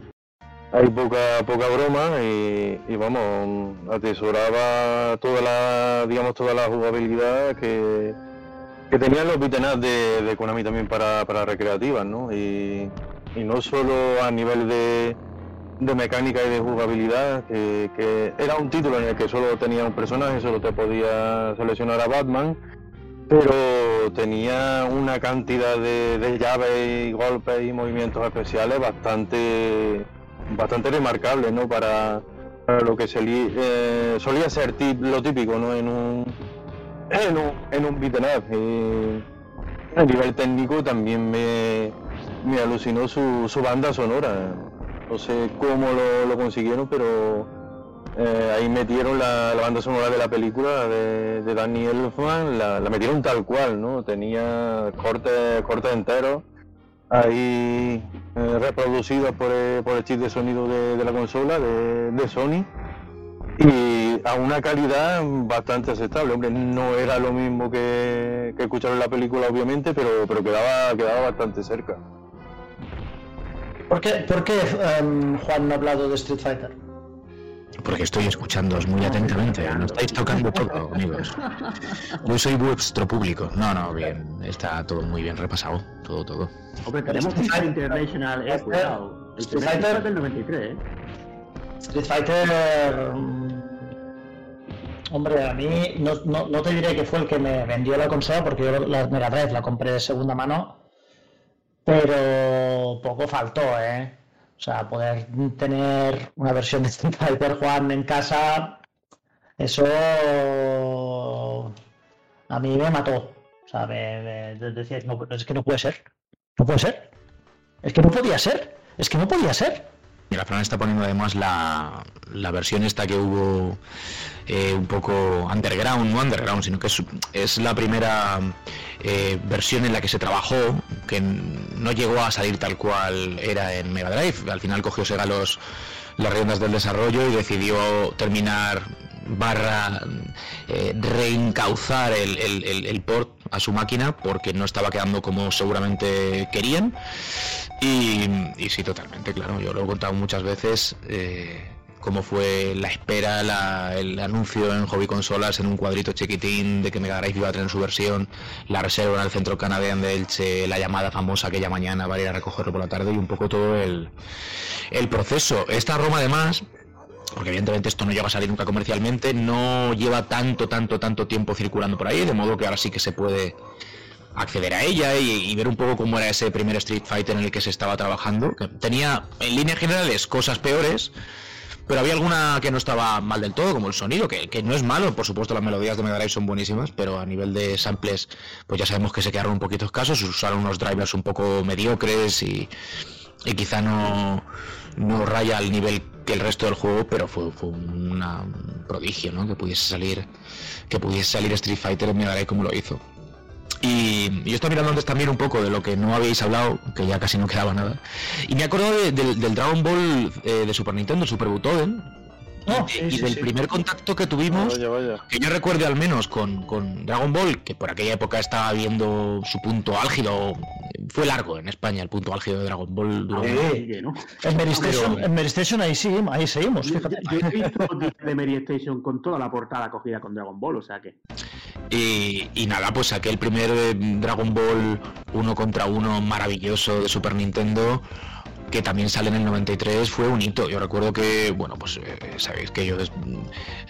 hay poca poca broma y, vamos atesoraba toda la digamos toda la jugabilidad que, que tenían los beaten de, de, Konami también para, para recreativas ¿no? Y, no solo a nivel de, de mecánica y de jugabilidad que, era un título en el que solo tenía un personaje solo te podía seleccionar a Batman pero tenía una cantidad de, de llaves y golpes y movimientos especiales bastante bastante remarcable ¿no? para, lo que eh, solía ser lo típico ¿no? en un en un, en un beat'em up. a nivel técnico también me, me alucinó su, su, banda sonora. No sé cómo lo, consiguieron, pero eh, ahí metieron la, banda sonora de la película de, de Danny Elfman, la, metieron tal cual, ¿no? Tenía cortes, cortes enteros ahí eh, por el, por el chip de sonido de, la consola de, Sony y a una calidad bastante aceptable. Hombre, no era lo mismo que, que escuchar en la película, obviamente, pero, pero quedaba, quedaba bastante cerca. ¿Por qué, por qué em, Juan no ha hablado de Street Fighter? Porque estoy escuchándoos muy atentamente. No estáis tocando todo, amigos. Yo soy vuestro público. No, no, bien. Está todo muy bien repasado. Todo, todo. Hombre, tenemos Fighter International, eh, cuidado. Street Fighter del 93, eh. Street Fighter. Mm, hombre, a mí no, no, no, te diré que fue el que me vendió la consola porque yo la Mega Drive la compré de segunda mano, pero poco faltó, ¿eh? O sea, poder tener una versión de Street Juan en casa, eso a mí me mató. O sea, me, decía, es que no puede ser. No puede ser. Es que no podía ser. Es que no podía ser. La Fran está poniendo además la, la versión esta que hubo eh, un poco underground, no underground, sino que es, la primera eh, versión en la que se trabajó, que no llegó a salir tal cual era en Mega Drive. Al final cogió Sega los, las riendas del desarrollo y decidió terminar barra eh, reencauzar el, el, el, port a su máquina porque no estaba quedando como seguramente querían Y, y, sí, totalmente, claro. Yo lo he contado muchas veces. Eh, cómo fue la espera, el anuncio en Hobby Consolas en un cuadrito chiquitín de que Mega Drive iba a tener su versión, la reserva en el centro canadiense de Elche, la llamada famosa aquella mañana para ir a recogerlo por la tarde y un poco todo el, el proceso. Esta Roma además porque evidentemente esto no llega a salir nunca comercialmente, no lleva tanto, tanto, tanto tiempo circulando por ahí, de modo que ahora sí que se puede acceder a ella y, ver un poco cómo era ese primer Street Fighter en el que se estaba trabajando. Que tenía en líneas generales cosas peores, pero había alguna que no estaba mal del todo, como el sonido, que, no es malo, por supuesto las melodías de Mega Drive son buenísimas, pero a nivel de samples, pues ya sabemos que se quedaron un poquito escasos, usaron unos drivers un poco mediocres y, quizá no, no raya al nivel que el resto del juego, pero fue, fue un prodigio, ¿no? Que pudiese salir, que pudiese salir Street Fighter en Mega como lo hizo. Y, yo estaba mirando antes también un poco de lo que no habéis hablado, que ya casi no quedaba nada. Y me acuerdo del Dragon Ball eh, de Super Nintendo, Super Butoden, Oh, y del primer contacto que tuvimos, que yo recuerde al menos con, Dragon Ball, que por aquella época estaba viendo su punto álgido, fue largo en España el punto álgido de Dragon Ball. Duró En Mary Station, ahí, sí, ahí seguimos. Yo, he visto de Mary Station con toda la portada cogida con Dragon Ball, o sea que. Y, y nada, pues aquel primer eh, Dragon Ball uno contra uno maravilloso de Super Nintendo que también sale en el 93, fue un hito. Yo recuerdo que, bueno, pues eh, sabéis que yo he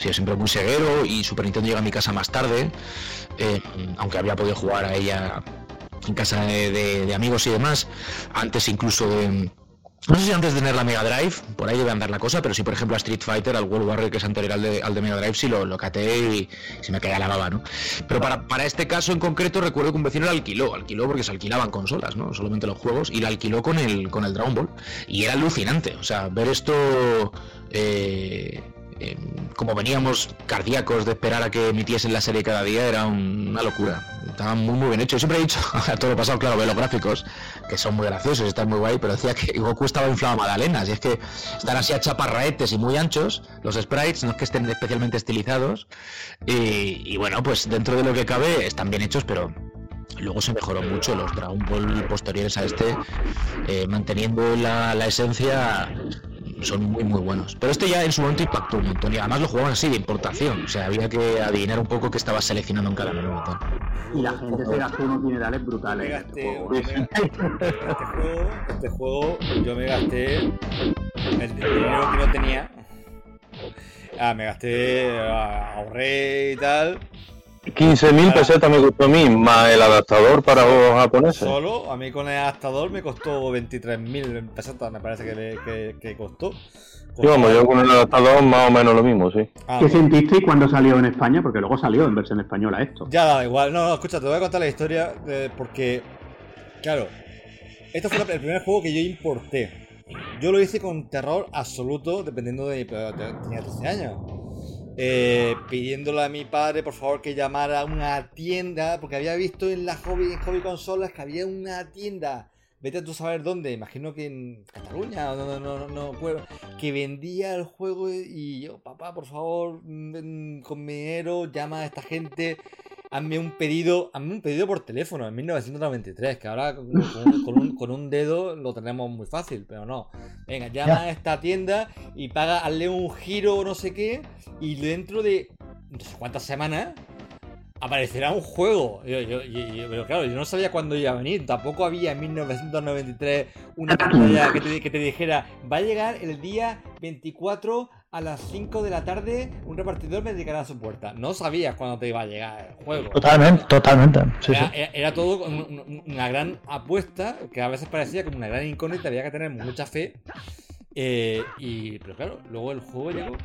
sido siempre muy ceguero y Super Nintendo llega a mi casa más tarde, eh, aunque había podido jugar a ella en casa de amigos y demás, antes incluso de no sé si antes de tener la Mega Drive, por ahí debe andar la cosa, pero sí, por ejemplo, a Street Fighter, al World Warrior, que es anterior al de, al de Mega Drive, sí lo, lo caté y se me caía la baba, ¿no? Pero para, para este caso en concreto, recuerdo que un vecino lo alquiló, alquiló porque se alquilaban consolas, ¿no? Solamente los juegos, y lo alquiló con el, con el Dragon Ball. Y era alucinante, o sea, ver esto. Eh, como veníamos cardíacos de esperar a que emitiesen la serie cada día, era una locura. Estaba muy, muy bien hecho. Yo siempre he dicho, a todo lo pasado, claro, ve los gráficos, que son muy graciosos, están muy guay, pero decía que Goku estaba inflado a Madalenas, y es que están así a chaparraetes y muy anchos, los sprites, no es que estén especialmente estilizados, y, bueno, pues dentro de lo que cabe están bien hechos, pero luego se mejoró mucho los Dragon Ball posteriores a este, eh, manteniendo la esencia son muy muy buenos. Pero este ya en su momento impactó un montón y además lo jugaban así de importación, o sea, había que adivinar un poco qué estaba seleccionando en cada menú y tal. Y la gente se gastó unos dinerales brutales. Este, juego, este juego, yo me gasté el dinero que no tenía. Ah, me gasté, ahorré y tal 15.000 pesetas me costó a mí, más el adaptador para los japoneses. Solo, a mí con el adaptador me costó 23.000 pesetas, me parece que, que, costó. Yo, yo con el adaptador más o menos lo mismo, sí. Ah, ¿Qué sentiste cuando salió en España? Porque luego salió en versión española esto. Ya, da igual. No, no, escucha, te voy a contar la historia porque, claro, esto fue el primer juego que yo importé. Yo lo hice con terror absoluto, dependiendo de... Tenía 13 años eh, pidiéndole a mi padre por favor que llamara a una tienda, porque había visto en la hobby, hobby consolas que había una tienda, vete a tú saber dónde, imagino que en Cataluña, no, no, no, no, que vendía el juego y yo, papá, por favor, con mi dinero, llama a esta gente hazme un pedido, hazme un pedido por teléfono en 1993, que ahora con, un, dedo lo tenemos muy fácil, pero no. Venga, llama a esta tienda y paga, hazle un giro o no sé qué, y dentro de no sé cuántas semanas aparecerá un juego. pero claro, yo no sabía cuándo iba a venir. Tampoco había en 1993 una pantalla que te, que te dijera, va a llegar el día 24 a las 5 de la tarde un repartidor me dedicará a su puerta. No sabías cuándo te iba a llegar el juego. Totalmente, totalmente. era, todo una gran apuesta que a veces parecía como una gran incógnita, había que tener mucha fe. Eh, y, pero claro, luego el juego llegó.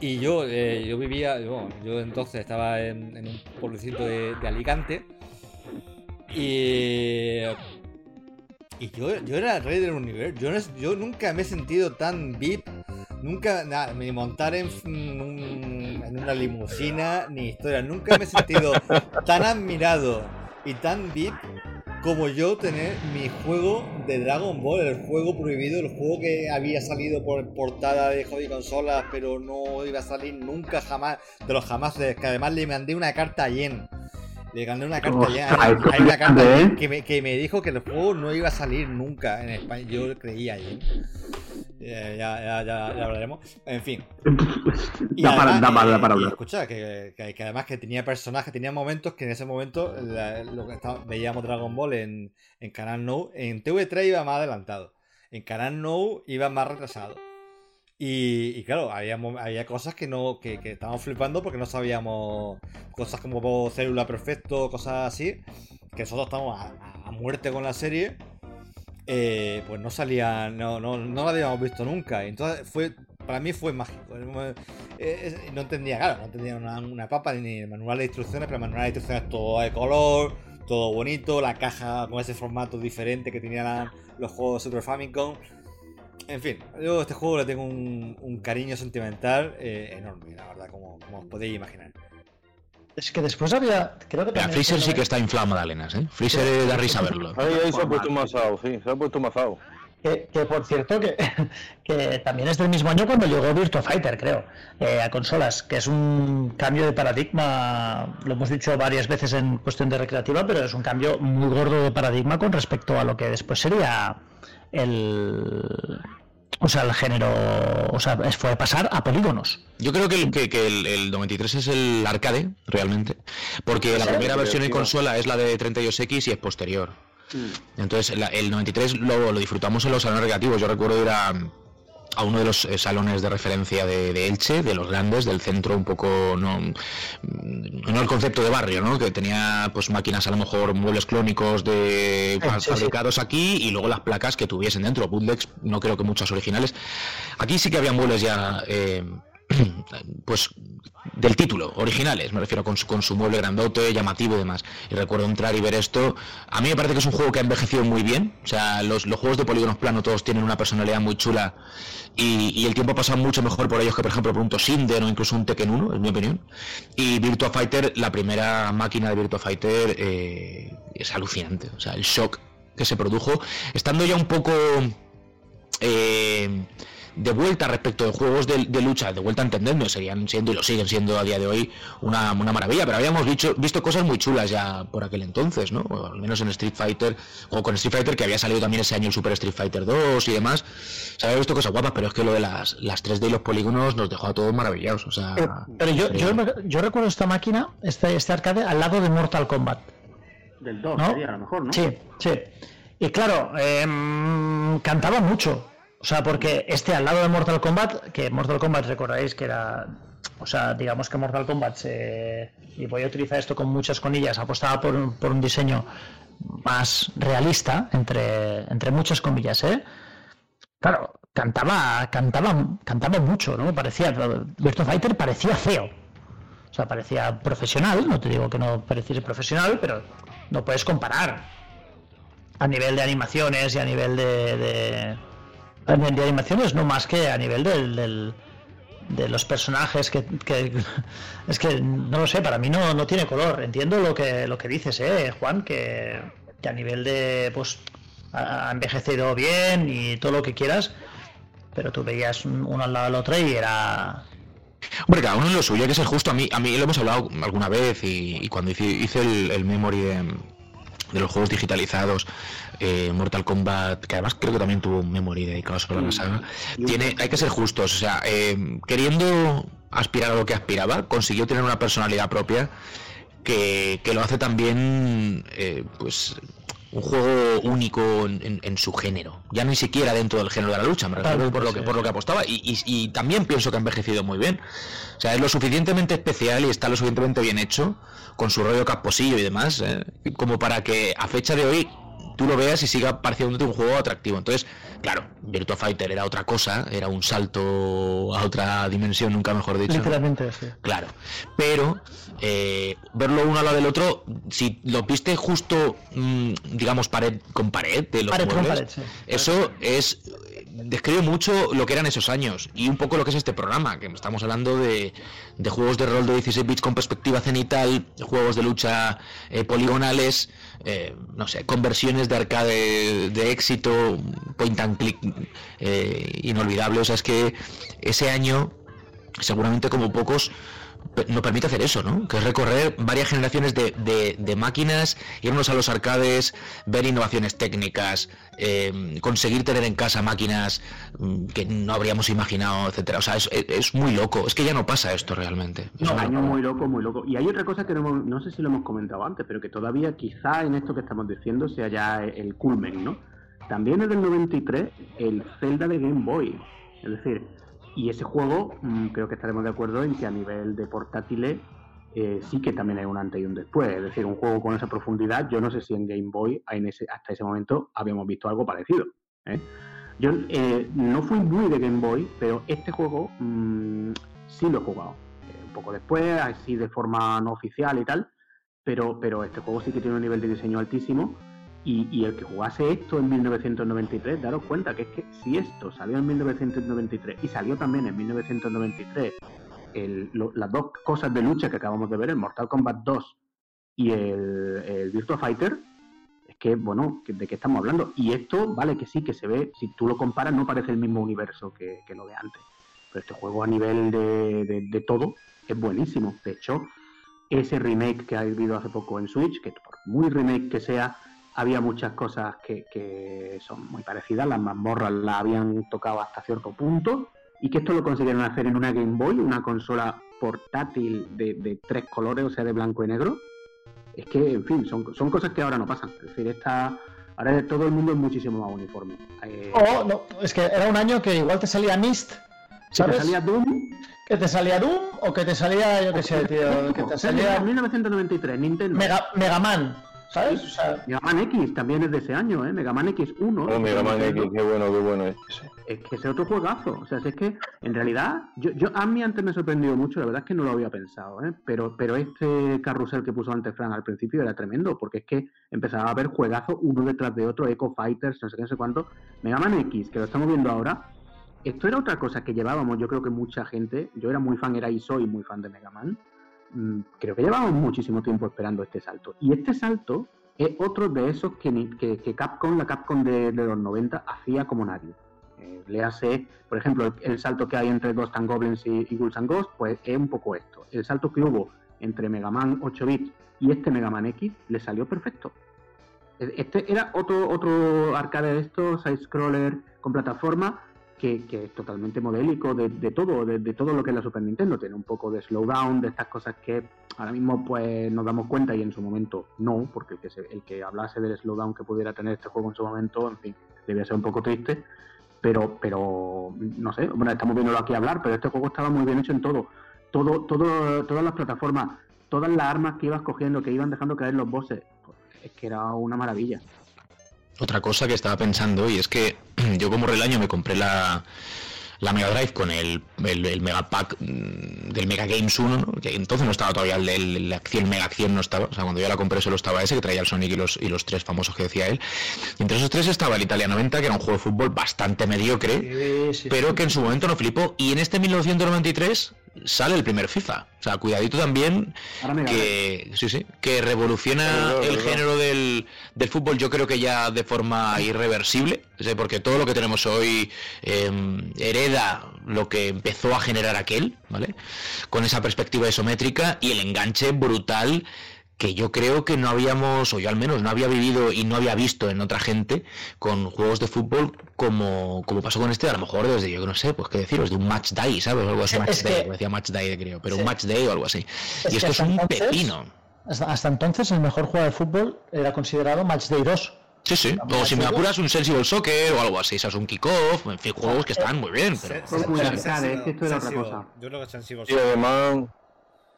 Y yo, eh, yo vivía, yo, entonces estaba en, un pueblecito de, Alicante. Y y yo, yo era el rey del universo. Yo, yo nunca me he sentido tan VIP Nunca, nada, ni montar en, en una limusina, ni historia. Nunca me he sentido tan admirado y tan VIP como yo tener mi juego de Dragon Ball, el juego prohibido, el juego que había salido por portada de hobby consolas, pero no iba a salir nunca jamás, de los jamás, que además le mandé una carta a Yen Le gané una carta ya. Hay, una carta que me, que me, dijo que el juego no iba a salir nunca en España. Yo creía ahí. Ya, ya, ya, ya, hablaremos. En fin. Y da, para, da, para, da para hablar. escucha, que, que, además que tenía personajes, tenía momentos que en ese momento lo que veíamos Dragon Ball en, en Canal No. En TV3 iba más adelantado. En Canal No iba más retrasado. Y, claro, había, había cosas que no que, que, estábamos flipando porque no sabíamos cosas como célula perfecto, cosas así, que nosotros estamos a, muerte con la serie, eh, pues no salían, no, no, no la habíamos visto nunca. Entonces fue, para mí fue mágico. Eh, no entendía, claro, no entendía una, papa ni el manual de instrucciones, pero el manual de instrucciones todo de color, todo bonito, la caja con ese formato diferente que tenían los juegos Super Famicom. En fin, yo a este juego le tengo un, cariño sentimental eh, enorme, la verdad, como, os podéis imaginar. Es que después había. Creo que también Freezer sí que está inflado Magdalenas, ¿eh? Freezer da risa verlo. Ahí, ahí se ha puesto masado, sí, se ha puesto masado. Que, que, por cierto, que, que, también es del mismo año cuando llegó Virtua Fighter, creo, eh, a consolas, que es un cambio de paradigma, lo hemos dicho varias veces en cuestión de recreativa, pero es un cambio muy gordo de paradigma con respecto a lo que después sería el, o sea, el género, o sea, fue pasar a polígonos. Yo creo que el, que, el, 93 es el arcade, realmente, porque la primera versión en consola es la de 32X y es posterior. Mm. Entonces, el 93 lo, lo disfrutamos en los salones recreativos. Yo recuerdo ir a, a uno de los eh, salones de referencia de, Elche, de los grandes, del centro un poco, no, no el concepto de barrio, ¿no? que tenía pues máquinas a lo mejor muebles clónicos de fabricados aquí y luego las placas que tuviesen dentro, bootlegs, no creo que muchas originales. Aquí sí que había muebles ya eh, pues del título, originales, me refiero con su, con su mueble grandote, llamativo y demás. Y recuerdo entrar y ver esto. A mí me parece que es un juego que ha envejecido muy bien. O sea, los, juegos de polígonos plano todos tienen una personalidad muy chula y, el tiempo ha pasado mucho mejor por ellos que, por ejemplo, por un Tosinder o incluso un Tekken 1, en mi opinión. Y Virtua Fighter, la primera máquina de Virtua Fighter, eh, es alucinante. O sea, el shock que se produjo, estando ya un poco... Eh, de vuelta respecto de juegos de, lucha, de vuelta a entenderme, serían siendo y lo siguen siendo a día de hoy una, maravilla, pero habíamos visto, visto cosas muy chulas ya por aquel entonces, ¿no? al menos en Street Fighter, o con Street Fighter que había salido también ese año el Super Street Fighter 2 y demás, se había visto cosas guapas, pero es que lo de las, las 3D y los polígonos nos dejó a todos maravillados, o sea... Eh, pero yo, yo, recuerdo esta máquina, este, este arcade, al lado de Mortal Kombat. Del 2 sería a lo mejor, ¿no? Sí, sí. Y claro, em, cantaba mucho. O sea, porque este al lado de Mortal Kombat, que Mortal Kombat recordáis que era. O sea, digamos que Mortal Kombat se. Y voy a utilizar esto con muchas conillas, apostaba por, un diseño más realista, entre, entre muchas comillas, ¿eh? Claro, cantaba, cantaba, cantaba mucho, ¿no? Parecía. Virtua Fighter parecía feo. O sea, parecía profesional, no te digo que no pareciese profesional, pero no puedes comparar a nivel de animaciones y a nivel de animaciones no más que a nivel del, de los personajes que, es que no lo sé para mí no, no tiene color entiendo lo que lo que dices eh Juan que, a nivel de pues ha envejecido bien y todo lo que quieras pero tú veías uno al lado del otro y era Hombre, cada uno en lo suyo, hay que ser justo. A mí, a mí lo hemos hablado alguna vez y, cuando hice, hice el, el memory de, de los juegos digitalizados, eh, Mortal Kombat, que además creo que también tuvo un memory dedicado sobre la saga, tiene, hay que ser justos, o sea, eh, queriendo aspirar a lo que aspiraba, consiguió tener una personalidad propia que, que lo hace también, eh, pues, un juego único en, su género, ya ni siquiera dentro del género de la lucha, me refiero por lo que por lo que apostaba y, y, también pienso que ha envejecido muy bien. O sea, es lo suficientemente especial y está lo suficientemente bien hecho con su rollo casposillo y demás, ¿eh? como para que a fecha de hoy tú lo veas y siga pareciéndote un juego atractivo. Entonces, claro, Virtua Fighter era otra cosa, era un salto a otra dimensión, nunca mejor dicho. Literalmente, sí. Claro, pero eh, verlo uno al lado del otro, si lo viste justo, mm, digamos, pared con pared de los pared eso es describe mucho lo que eran esos años y un poco lo que es este programa, que estamos hablando de, de juegos de rol de 16 bits con perspectiva cenital, juegos de lucha eh, poligonales, eh, no sé, conversiones de arcade de éxito, point and click eh, inolvidable. O sea, es que ese año, seguramente como pocos, nos permite hacer eso, ¿no? Que es recorrer varias generaciones de, máquinas, irnos a los arcades, ver innovaciones técnicas, eh, conseguir tener en casa máquinas mm, que no habríamos imaginado, etcétera. O sea, es, muy loco. Es que ya no pasa esto realmente. Es un año muy loco, muy loco. Y hay otra cosa que no, no sé si lo hemos comentado antes, pero que todavía quizá en esto que estamos diciendo sea ya el culmen, ¿no? También es del 93 el Zelda de Game Boy. Es decir, y ese juego, mm, creo que estaremos de acuerdo en que a nivel de portátiles eh, sí que también hay un antes y un después. Es decir, un juego con esa profundidad, yo no sé si en Game Boy en ese, hasta ese momento habíamos visto algo parecido. ¿eh? Yo eh, no fui muy de Game Boy, pero este juego mm, sí lo he jugado. un poco después, así de forma no oficial y tal, pero, pero este juego sí que tiene un nivel de diseño altísimo y, el que jugase esto en 1993, daros cuenta que es que si esto salió en 1993 y salió también en 1993 las dos cosas de lucha que acabamos de ver, el Mortal Kombat 2 y el, el Virtua Fighter, es que, bueno, ¿de qué estamos hablando? Y esto, vale, que sí, que se ve, si tú lo comparas, no parece el mismo universo que, lo de antes. Pero este juego a nivel de, de todo es buenísimo. De hecho, ese remake que ha habido hace poco en Switch, que por muy remake que sea, había muchas cosas que, son muy parecidas, las mazmorras las habían tocado hasta cierto punto, y que esto lo consiguieron hacer en una Game Boy, una consola portátil de, tres colores, o sea, de blanco y negro. Es que, en fin, son, son cosas que ahora no pasan. Es decir, esta, ahora todo el mundo es muchísimo más uniforme. Eh, oh, no, es que era un año que igual te salía Mist. ¿sabes? ¿Que te salía Doom? ¿Que te salía Doom o que te salía, yo qué sé, tío? Que te salía... 1993, Nintendo. Mega, Mega Man. ¿Sabes? O sea... Mega Man X también es de ese año, ¿eh? Mega Man X1. Oh, Mega Man X, qué bueno, qué bueno es. Es que es otro juegazo. O sea, es que en realidad, yo, yo a mí antes me ha sorprendido mucho, la verdad es que no lo había pensado, ¿eh? Pero, pero este carrusel que puso antes Fran al principio era tremendo, porque es que empezaba a haber juegazos uno detrás de otro, Echo Fighters, no sé qué, no sé cuánto. Mega Man X, que lo estamos viendo ahora, esto era otra cosa que llevábamos, yo creo que mucha gente, yo era muy fan, era y soy muy fan de Mega Man, creo que llevamos muchísimo tiempo esperando este salto. Y este salto es otro de esos que, que, Capcom, la Capcom de, los 90, hacía como nadie. Eh, le hace, por ejemplo, el, salto que hay entre Ghost and Goblins y, y Ghouls and Ghosts, pues es un poco esto. El salto que hubo entre Mega Man 8 bits y este Mega Man X le salió perfecto. E, este era otro, otro arcade de estos, side-scroller con plataforma, que, es totalmente modélico de, todo, de, todo lo que es la Super Nintendo. Tiene un poco de slowdown, de estas cosas que ahora mismo pues nos damos cuenta y en su momento no, porque el que, el que hablase del slowdown que pudiera tener este juego en su momento, en fin, debía ser un poco triste. Pero, pero no sé, bueno, estamos viéndolo aquí hablar, pero este juego estaba muy bien hecho en todo. Todo, todo, todas las plataformas, todas las armas que ibas cogiendo, que iban dejando caer los bosses, pues, es que era una maravilla. Otra cosa que estaba pensando, y es que yo como relaño me compré la, la Mega Drive con el, el, Mega Pack mm, del Mega Games 1, que entonces no estaba todavía el, la acción, Mega Acción no estaba, o sea, cuando yo la compré solo estaba ese, que traía el Sonic y los, y los tres famosos que decía él. Y entre esos tres estaba el Italia 90, que era un juego de fútbol bastante mediocre, pero que en su momento no flipó. Y en este 1993 sale el primer FIFA. O sea, cuidadito también que, sí, sí, que revoluciona el género del, fútbol, yo creo que ya de forma irreversible, porque todo lo que tenemos hoy em, hereda lo que empezó a generar aquel, ¿vale? Con esa perspectiva isométrica y el enganche brutal que yo creo que no habíamos, o yo al menos no había vivido y no había visto en otra gente con juegos de fútbol como, como pasó con este, a lo mejor desde, yo no sé, pues qué deciros, de un match day, ¿sabes? O algo así, match day, decía match day creo, pero un match day o algo así. y esto es un pepino. Hasta, entonces el mejor juego de fútbol era considerado match day 2. Sí, sí, o si me apuras un Sensible Soccer o algo así, es un kickoff, en fin, juegos que están muy bien, pero... esto era otra cosa. Yo creo que Sensible Soccer...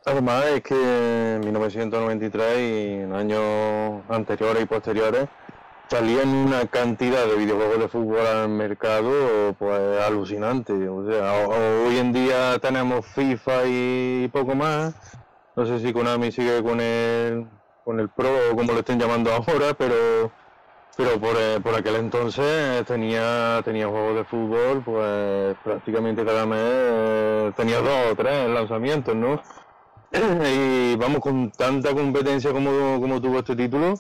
Además es que en 1993 y en años anteriores y posteriores salían una cantidad de videojuegos de fútbol al mercado pues alucinante. O sea, hoy en día tenemos FIFA y poco más. No sé si Konami sigue con el con el Pro o como lo estén llamando ahora, pero pero por, eh, por aquel entonces tenía tenía juegos de fútbol, pues prácticamente cada mes eh, tenía dos o tres lanzamientos, ¿no? y vamos con tanta competencia como, como tuvo este título,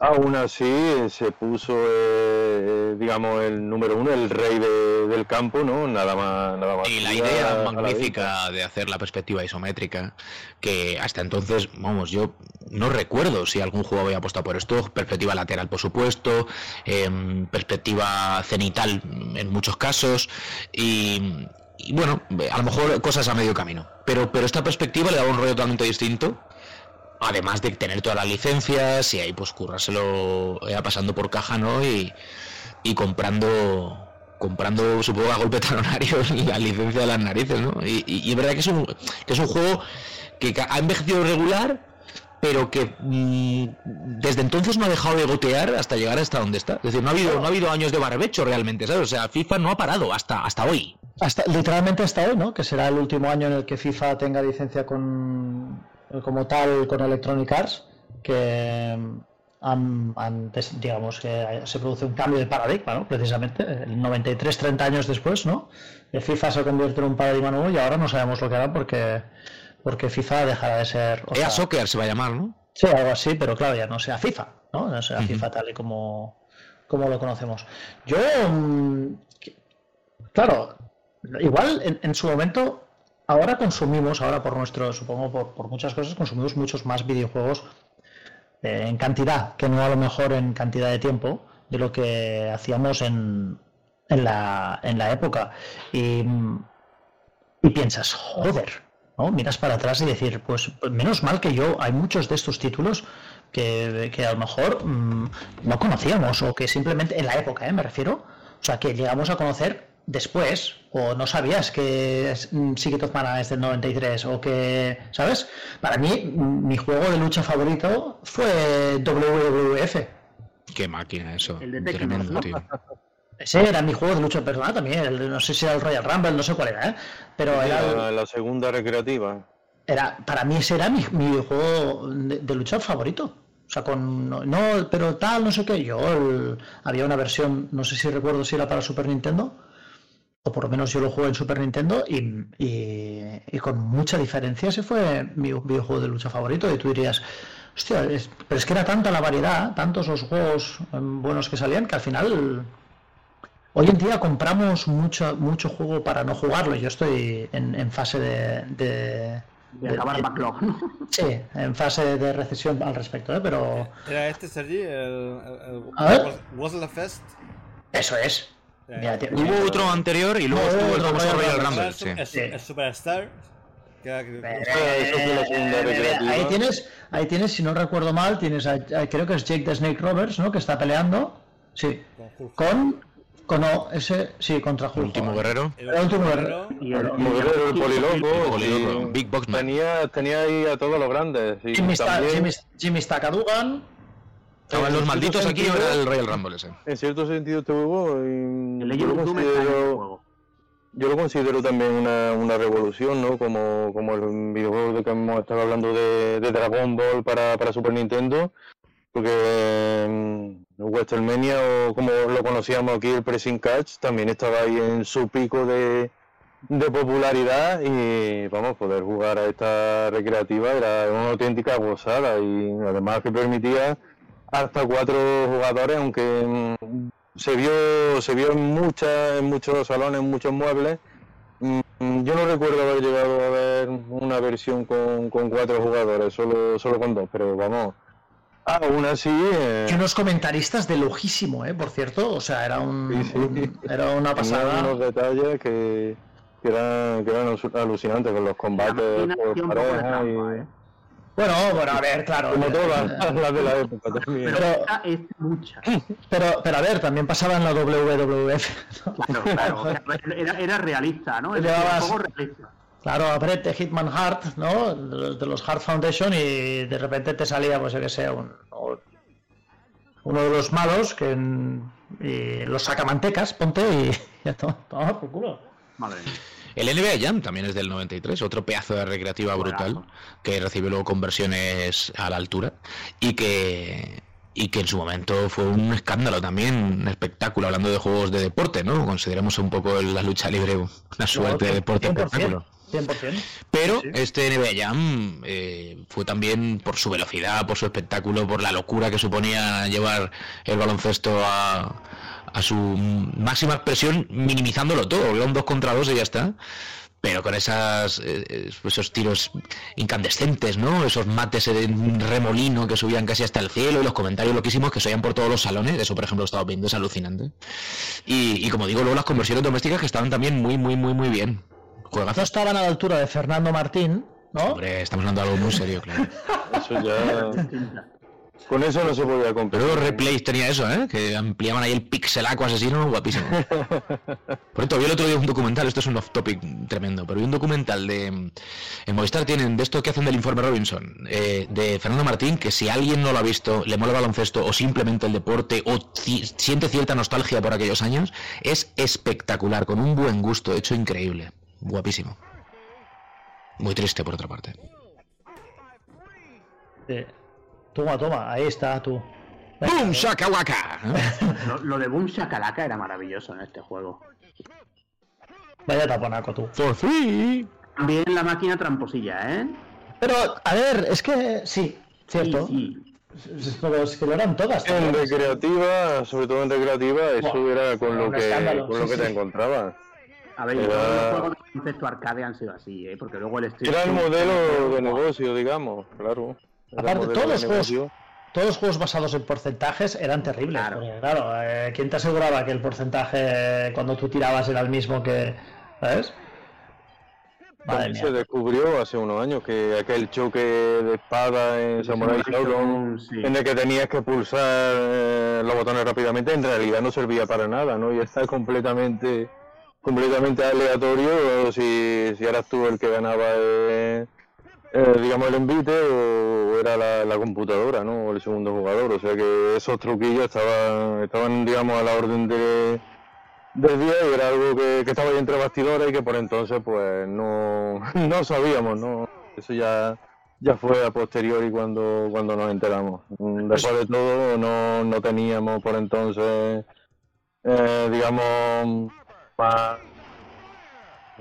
Aún así se puso, eh, digamos, el número uno, el rey del campo, ¿no? Nada más, nada más. Y la idea magnífica de hacer la perspectiva isométrica, que hasta entonces, vamos, yo no recuerdo si algún juego había apostado por esto, perspectiva lateral, por supuesto, em, perspectiva cenital en muchos casos, y, y, bueno, a lo mejor cosas a medio camino. Pero, pero esta perspectiva le daba un rollo totalmente distinto además de tener todas las licencias y ahí pues currárselo ya pasando por caja, ¿no? Y, y comprando comprando supongo a golpe talonario la licencia de las narices, ¿no? Y, y, es verdad que es un que es un juego que ha envejecido regular pero que mm, desde entonces no ha dejado de gotear hasta llegar hasta donde está. Es decir, no ha habido, no ha habido años de barbecho realmente, ¿sabes? O sea, FIFA no ha parado hasta, hasta hoy. Hasta, literalmente hasta hoy, ¿no? Que será el último año en el que FIFA tenga licencia con, como tal con Electronic Arts, que han, digamos que se produce un cambio de paradigma, ¿no? precisamente, el 93, 30 años después, ¿no? FIFA se convierte en un paradigma nuevo y ahora no sabemos lo que hará porque, porque FIFA dejará de ser... O sea, Soccer se va a llamar, ¿no? Sí, algo así, pero claro, ya no sea FIFA, ¿no? No sea FIFA tal y como, como lo conocemos. Yo, mm, claro, igual en, en su momento ahora consumimos, ahora por nuestro, supongo por, muchas cosas, consumimos muchos más videojuegos eh, en cantidad, que no a lo mejor en cantidad de tiempo, de lo que hacíamos en, en, la, en la época. Y, piensas, joder, ¿no? Miras para atrás y decir, pues, menos mal que yo, hay muchos de estos títulos que, que a lo mejor mm, no conocíamos o que simplemente en la época, ¿eh? me refiero, o sea, que llegamos a conocer después, o no sabías que mm, Secret of Mana es del 93, o que, ¿sabes? Para mí, mi juego de lucha favorito fue WWF. Qué máquina eso. El de Tremendo, tío. Ese era mi juego de lucha personal también, no sé si era el Royal Rumble, no sé cuál era, ¿eh? Pero era... La segunda recreativa. Era, para mí ese era mi, juego de, lucha favorito. O sea, con. No, pero tal, no sé qué. Yo había una versión, no sé si recuerdo si era para Super Nintendo, o por lo menos yo lo juego en Super Nintendo y, con mucha diferencia ese fue mi videojuego de lucha favorito y tú dirías, hostia, pero es que era tanta la variedad, tantos los juegos em, buenos que salían que al final hoy en día compramos mucho, mucho juego para no jugarlo. Yo estoy en, fase de... de acabar backlog. Sí, en fase de recesión al respecto, ¿eh? pero... ¿Era este, Sergi? ¿El, el, Fest? Eso es. Hubo otro anterior y luego estuvo el famoso Royal Rumble. Sí. Es, Superstar. ahí tienes, ahí tienes, si no recuerdo mal, tienes, creo que es Jake the Snake Roberts, ¿no? Que está peleando, sí, con, con no, ese, sí, contra Hulk. El último guerrero. El, último guerrero. Y el, guerrero, el poliloco, Big Box Tenía, tenía ahí a todos los grandes. Jimmy, Jimmy, Jimmy Stackadugan. ¿Estaban los malditos aquí o era el Royal Rumble ese? En cierto sentido este juego... yo, lo considero, yo lo considero también una, una revolución, ¿no? Como, como el videojuego de que hemos estado hablando de, de Dragon Ball para, para Super Nintendo. Porque um, WrestleMania, o como lo conocíamos aquí, el Pressing Catch, también estaba ahí en su pico de, de popularidad y vamos, poder jugar a esta recreativa era una auténtica gozada y además que permitía hasta cuatro jugadores, aunque mm, se vio se vio en muchas en muchos salones, en muchos muebles. Mm, yo no recuerdo haber llegado a ver una versión con, cuatro jugadores, solo solo con dos, pero vamos. Aún así. Eh... Y unos comentaristas de lojísimo, ¿eh? Por cierto, o sea, era un, era una pasada. unos detalles que, que, eran, que eran alucinantes con los combates por pareja y. ¿eh? Bueno, bueno, a ver, claro. Como todas las de la época también. Pero, es mucha. Pero, pero a ver, también pasaba en la WWF. Claro, claro. Era, era realista, ¿no? Era un poco realista. Claro, a Brett de Hitman Heart, ¿no? De los Heart Foundation y de repente te salía, pues yo que sé, un, uno de los malos que y los sacamantecas, ponte y ya toma, toma por culo. Madre mía. El NBA Jam también es del 93, otro pedazo de recreativa brutal que recibe luego conversiones a la altura y que y que en su momento fue un escándalo también, un espectáculo, hablando de juegos de deporte, ¿no? Consideramos un poco la lucha libre una suerte de deporte espectáculo. 100%. Pero este NBA Jam eh, fue también por su velocidad, por su espectáculo, por la locura que suponía llevar el baloncesto a, a su máxima expresión, minimizándolo todo. Eran dos contra dos y ya está pero con esas eh, esos tiros incandescentes, ¿no? Esos mates en remolino que subían casi hasta el cielo y los comentarios loquísimos que se oían por todos los salones, eso por ejemplo lo estaba viendo, es alucinante. Y, como digo, luego las conversiones domésticas que estaban también muy, muy, muy, muy bien. Juegazos estaban a la altura de Fernando Martín, ¿no? Hombre, estamos hablando de algo muy serio, claro. Eso ya... Con eso no se podía comprar. Pero replays tenía eso, ¿eh? Que ampliaban ahí el pixelaco asesino, guapísimo. Por cierto, vi el otro día un documental, esto es un off topic tremendo, pero vi un documental de. En Movistar tienen de esto que hacen del informe Robinson, eh, de Fernando Martín, que si alguien no lo ha visto, le mola el baloncesto o simplemente el deporte o siente cierta nostalgia por aquellos años, es espectacular, con un buen gusto, hecho increíble. Guapísimo. Muy triste, por otra parte. Eh, Toma, toma, ahí está tú. ¡Boom Shakalaka! lo, de Boom Shakalaka era maravilloso en este juego. Vaya taponaco tú. For free. También la máquina tramposilla, ¿eh? Pero, a ver, es que sí, cierto. Sí, Pero es que lo eran todas. En recreativa, sobre todo en recreativa, eso era con lo que, con lo que te encontrabas. A ver, todos los juegos de concepto arcade han sido así, ¿eh? Porque luego el Street Era el modelo de negocio, digamos, claro. Aparte, todos los, juegos, todos los juegos basados en porcentajes eran terribles. Claro, claro eh, ¿quién te aseguraba que el porcentaje cuando tú tirabas era el mismo que. ¿Sabes? se descubrió hace unos años que aquel choque de espada en Samurai Shodown, en el que tenías que pulsar eh, los botones rápidamente, en realidad no servía para nada, ¿no? Y está completamente completamente aleatorio si, si eras tú el que ganaba eh, eh, digamos, el envite o era la, computadora, ¿no? O el segundo jugador. O sea que esos truquillos estaban, estaban digamos, a la orden de, del día y era algo que, estaba ahí entre bastidores y que por entonces, pues, no, no sabíamos, ¿no? Eso ya, ya fue a posteriori cuando, cuando nos enteramos. Después de todo, no, no teníamos por entonces, eh, digamos, más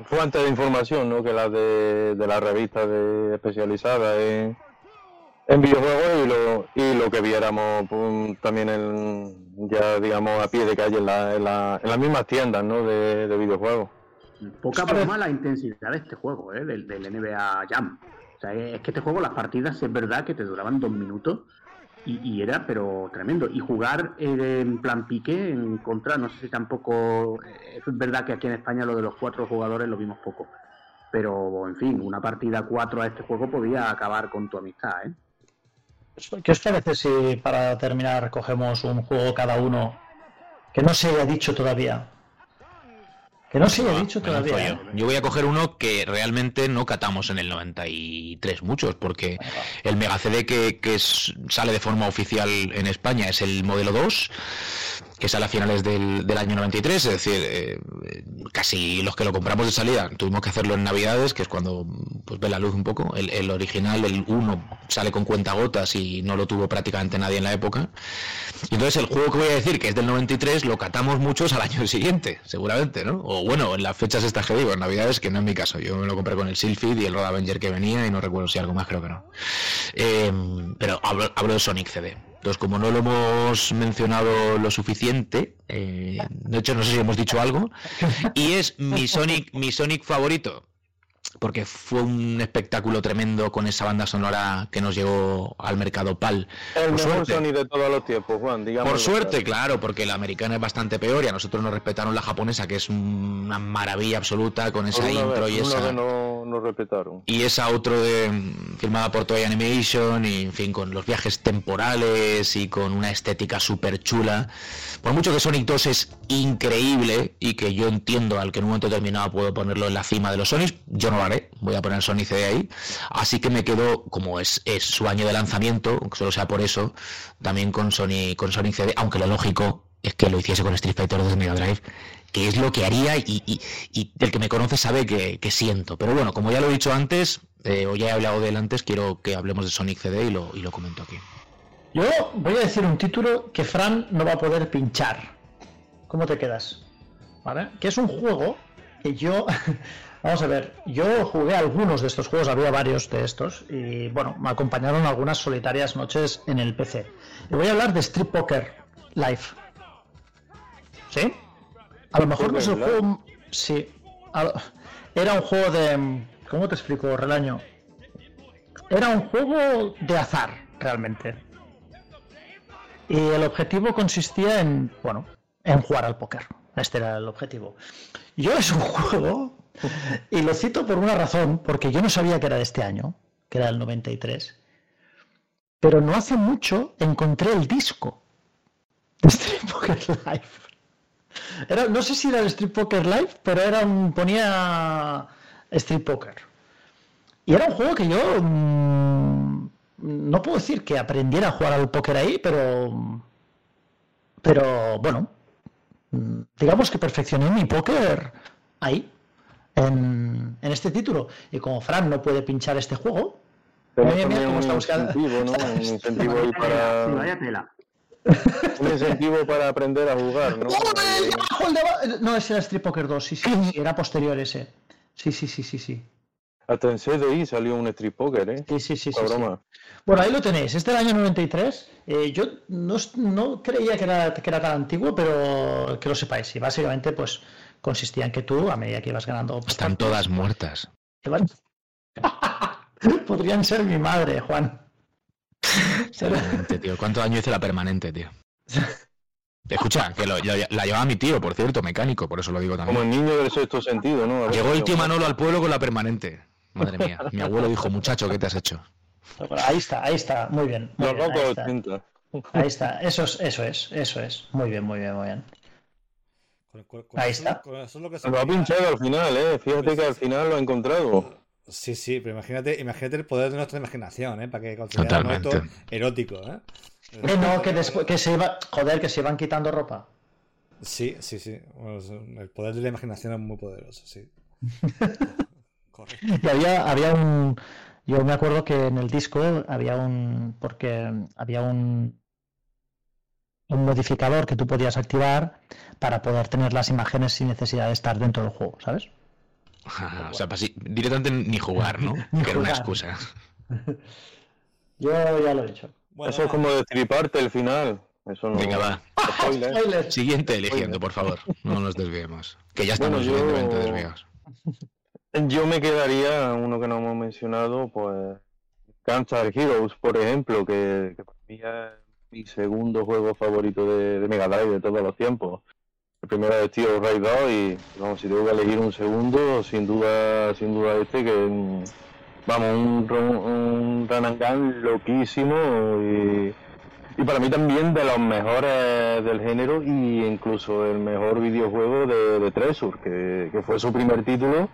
fuentes de información ¿no? que las de, de las revistas de, especializadas en, videojuegos y lo, y lo que viéramos pues, también en, ya digamos a pie de calle en, la, en, la, en las mismas tiendas ¿no? de, de videojuegos. Poca broma la intensidad de este juego, ¿eh? del, del NBA Jam. O sea, es que este juego, las partidas, es verdad que te duraban dos minutos y, era, pero tremendo. Y jugar eh, en plan pique en contra, no sé si tampoco. Eh, es verdad que aquí en España lo de los cuatro jugadores lo vimos poco. Pero, en fin, una partida cuatro a este juego podía acabar con tu amistad, ¿eh? ¿Qué os parece si para terminar cogemos un juego cada uno que no se haya dicho todavía? Que no se haya dicho todavía. ¿eh? Yo. voy a coger uno que realmente no catamos en el 93 muchos, porque el Mega CD que, que sale de forma oficial en España es el modelo 2 que sale a finales del, del año 93, es decir, eh, casi los que lo compramos de salida tuvimos que hacerlo en Navidades, que es cuando pues ve la luz un poco. El, el original, el 1, sale con cuentagotas y no lo tuvo prácticamente nadie en la época. Entonces el juego que voy a decir, que es del 93, lo catamos muchos al año siguiente, seguramente, ¿no? O bueno, en las fechas estas que digo, en Navidades, que no es mi caso. Yo me lo compré con el Silphid y el Road Avenger que venía y no recuerdo si algo más, creo que no. Eh, pero hablo, hablo de Sonic CD. Entonces, como no lo hemos mencionado lo suficiente, eh, de hecho no sé si hemos dicho algo, y es mi Sonic, mi Sonic favorito, porque fue un espectáculo tremendo con esa banda sonora que nos llegó al mercado PAL. El mejor Sonic de todos los tiempos, Juan, digamos. Por suerte, claro. porque la americana es bastante peor y a nosotros nos respetaron la japonesa, que es una maravilla absoluta con esa intro y esa. No, no respetaron. Y esa otro de filmada por Toy Animation y en fin, con los viajes temporales y con una estética súper chula. Por mucho que Sonic 2 es increíble y que yo entiendo al que en un momento determinado puedo ponerlo en la cima de los Sonics, yo no lo voy a poner Sonic CD ahí. Así que me quedo, como es, su año de lanzamiento, solo sea por eso, también con Sonic, con Sonic CD, aunque lo lógico es que lo hiciese con Street Fighter 2 de Mega Drive, que es lo que haría y, el que me conoce sabe que, siento. Pero bueno, como ya lo he dicho antes, eh, o ya he hablado de él antes, quiero que hablemos de Sonic CD y lo, y lo comento aquí. Yo voy a decir un título que Fran no va a poder pinchar. ¿Cómo te quedas? ¿Vale? Que es un juego yo, vamos a ver, yo jugué algunos de estos juegos, había varios de estos, y bueno, me acompañaron algunas solitarias noches en el PC. Y voy a hablar de Street Poker Live. ¿Sí? A lo mejor no es el juego. Sí. Era un juego de. ¿Cómo te explico, Relaño? Era un juego de azar, realmente. Y el objetivo consistía en, bueno, en jugar al póker. Este era el objetivo. Yo es un juego, y lo cito por una razón, porque yo no sabía que era de este año, que era el 93, pero no hace mucho encontré el disco de Street Poker Live. No sé si era el Street Poker Live, pero era un, ponía Street Poker. Y era un juego que yo mm, no puedo decir que aprendiera a jugar al póker ahí, pero pero bueno, mm, digamos que perfeccioné mi póker ahí, en, este título. Y como Fran no puede pinchar este juego, un incentivo, ¿no? Un incentivo ahí para... Un incentivo para aprender a jugar, ¿no? No, ese era Street Poker 2, sí, sí, sí, era posterior ese. Sí, sí, sí, sí, sí. Hasta en CDI salió un Street Poker, ¿eh? Sí, sí, sí. sí, Bueno, ahí lo tenéis. Este del año 93. Eh, yo no, no, creía que era, que era tan antiguo, pero que lo sepáis. Y básicamente, pues, consistía en que tú, a medida que ibas ganando... Están todas muertas. Podrían ser mi madre, Juan. tío. ¿Cuántos años hice la permanente, tío? Escucha, que la llevaba mi tío, por cierto, mecánico, por eso lo digo también. Como el niño del sexto sentido, ¿no? Llegó el tío Manolo al pueblo con la permanente. Madre mía, mi abuelo dijo, muchacho, ¿qué te has hecho? Ahí está, ahí está, muy bien. Muy bien ahí, está. ahí, está. eso es, eso es, eso es. Muy bien, muy bien, muy bien. Ahí está. lo ha pinchado al final, ¿eh? Fíjate que al final lo ha encontrado. Sí, sí, pero imagínate, imagínate el poder de nuestra imaginación, ¿eh? Para que consideramos esto erótico, ¿eh? Eh, no, que después que se iba, joder, que se iban quitando ropa. Sí, sí, sí. el poder de la imaginación es muy poderoso, sí. Y había, había un. Yo me acuerdo que en el disco había un. Porque había un. Un modificador que tú podías activar para poder tener las imágenes sin necesidad de estar dentro del juego, ¿sabes? o sea, directamente ni jugar, ¿no? que era una excusa. Yo ya lo he hecho. Eso es como destriparte el final. Eso no... Venga, va. Siguiente eligiendo, por favor. No nos desviemos. Que ya estamos suficientemente desviados. Yo me quedaría, uno que no hemos mencionado, pues Gunstar Heroes, por ejemplo, que, para mí es mi segundo juego favorito de, Mega Drive de todos los tiempos. El primero es Steel Raid 2 y vamos, si tengo que elegir un segundo, sin duda, sin duda este que vamos, un, un loquísimo y, para mí también de los mejores del género y incluso el mejor videojuego de, de Treasure, que, fue su primer título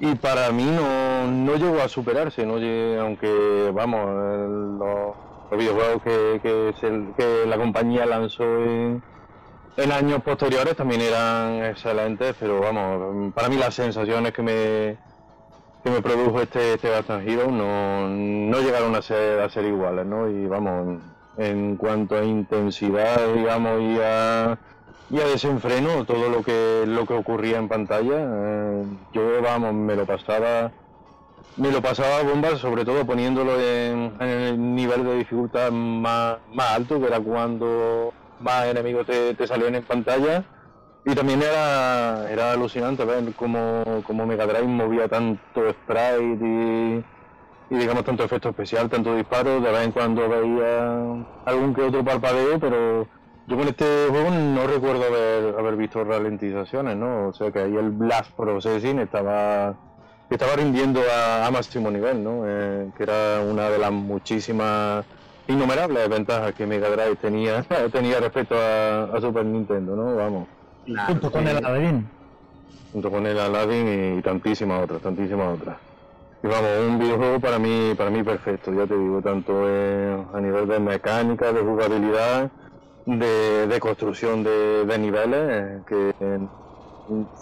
y para mí no, no llegó a superarse, no aunque vamos, los, videojuegos que, que, la compañía lanzó en, años posteriores también eran excelentes, pero vamos, para mí las sensaciones que me, que me produjo este, este Hero no, no llegaron a ser, a ser iguales, ¿no? Y vamos, en cuanto a intensidad, digamos, y a y a desenfreno todo lo que lo que ocurría en pantalla. Eh, yo vamos, me lo pasaba me lo pasaba a bombas, sobre todo poniéndolo en, el nivel de dificultad más, alto, que era cuando más enemigos te, te salían en pantalla. Y también era, era alucinante ver cómo, cómo Mega Drive movía tanto sprite y, y digamos tanto efecto especial, tanto disparo, de vez en cuando veía algún que otro parpadeo, pero yo con este juego no recuerdo haber, haber visto ralentizaciones, ¿no? O sea que ahí el Blast Processing estaba estaba rindiendo a, máximo nivel, ¿no? Eh, que era una de las muchísimas innumerables ventajas que Mega Drive tenía, tenía respecto a, Super Nintendo, ¿no? Vamos. Junto con el Aladdin. Junto con el Aladdin y tantísimas otras, tantísimas otras. Y vamos, un videojuego para mí, para mí perfecto, ya te digo, tanto a nivel de mecánica, de jugabilidad, de, construcción de, niveles, eh, que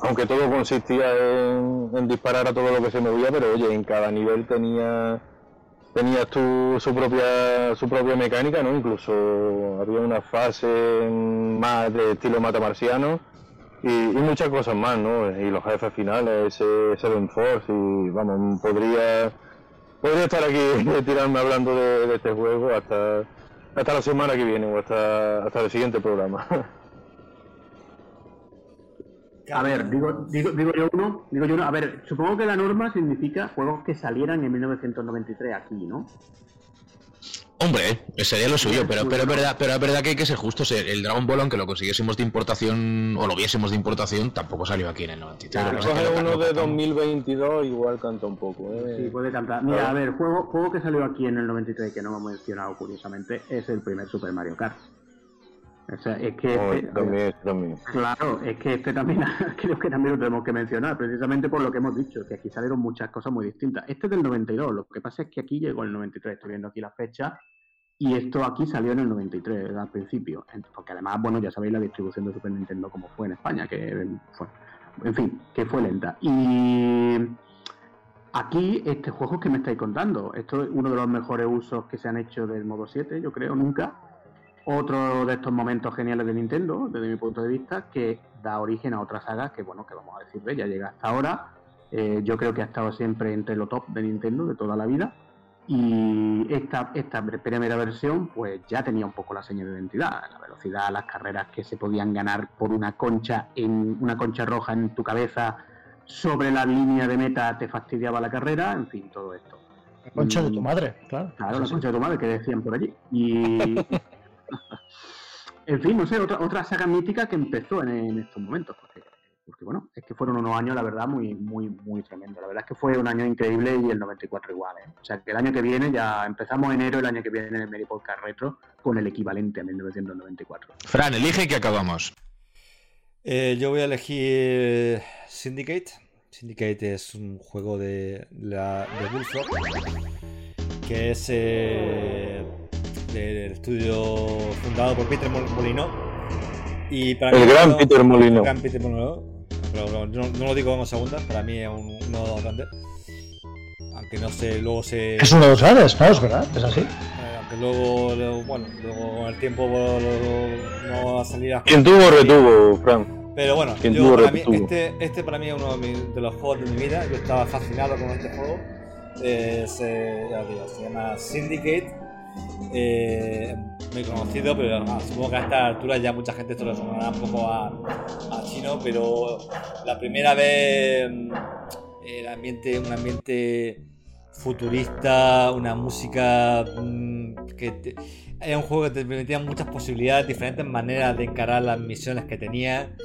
aunque todo consistía en, disparar a todo lo que se movía, pero oye, en cada nivel tenía tenías tu, su propia su propia mecánica, ¿no? Incluso había una fase más de estilo matamarciano y, muchas cosas más, ¿no? Y los jefes finales, ese Seven Force, y vamos, podría, podría estar aquí tirarme hablando de, este juego hasta, hasta la semana que viene o hasta, hasta el siguiente programa. A ver, digo, digo, digo yo uno, digo yo uno, a ver, supongo que la norma significa juegos que salieran en 1993 aquí, ¿no? Hombre, sería lo suyo, pero, pero, es verdad, pero es verdad que hay que ser justos. El Dragon Ball, aunque lo consiguiésemos de importación o lo viésemos de importación, tampoco salió aquí en el 93. Claro, uno de 2022 igual canta un poco. ¿eh? Sí, puede cantar. Mira, a ver, juego, juego que salió aquí en el 93 que no hemos mencionado curiosamente es el primer Super Mario Kart. O sea, es que oh, este, también, también. Claro, es que este también creo que también lo tenemos que mencionar, precisamente por lo que hemos dicho, que aquí salieron muchas cosas muy distintas. Este es del 92, lo que pasa es que aquí llegó el 93, estoy viendo aquí la fecha, y esto aquí salió en el 93, al principio. Porque además, bueno, ya sabéis la distribución de Super Nintendo como fue en España, que fue, en fin, que fue lenta. Y aquí, este juego que me estáis contando, esto es uno de los mejores usos que se han hecho del modo 7, yo creo, nunca. Otro de estos momentos geniales de Nintendo, desde mi punto de vista, que da origen a otra saga que, bueno, que vamos a decir, ya llega hasta ahora. Eh, yo creo que ha estado siempre entre lo top de Nintendo de toda la vida y esta, esta primera versión, pues ya tenía un poco la señal de identidad, la velocidad, las carreras que se podían ganar por una concha en una concha roja en tu cabeza sobre la línea de meta te fastidiaba la carrera, en fin, todo esto. La concha de tu madre, claro. Claro, la concha de tu madre que decían por allí. Y en fin, no sé, otra, otra saga mítica que empezó en, en estos momentos, porque porque bueno, es que fueron unos años, la verdad, muy, muy, muy tremendo. La verdad es que fue un año increíble y el 94 igual. ¿eh? O sea, que el año que viene, ya empezamos enero, el año que viene en el Mary Podcast Retro, con el equivalente a 1994. Fran, elige que acabamos. Eh, yo voy a elegir Syndicate. Syndicate es un juego de, la, de Bullfrog, que es eh, del estudio fundado por Peter Molino. Y para el gran Peter Molino. El gran Peter Molino pero no, lo digo en segunda, para mí es un, uno de los grandes. Aunque no sé, luego se. Es uno de los grandes, ¿no? Es verdad, es así. Eh, aunque luego, bueno, luego con el tiempo no va a salir a. ¿Quién tuvo retuvo, Frank? Pero bueno, yo, para mí, este, este para mí es uno de, los juegos de mi vida. Yo estaba fascinado con este juego. Eh, se, se llama Syndicate. Eh, muy conocido, pero supongo que a esta altura ya mucha gente esto le sonará un poco a, chino, pero la primera vez mm, el ambiente, un ambiente futurista, una música mm, que era un juego que te permitía muchas posibilidades, diferentes maneras de encarar las misiones que tenía.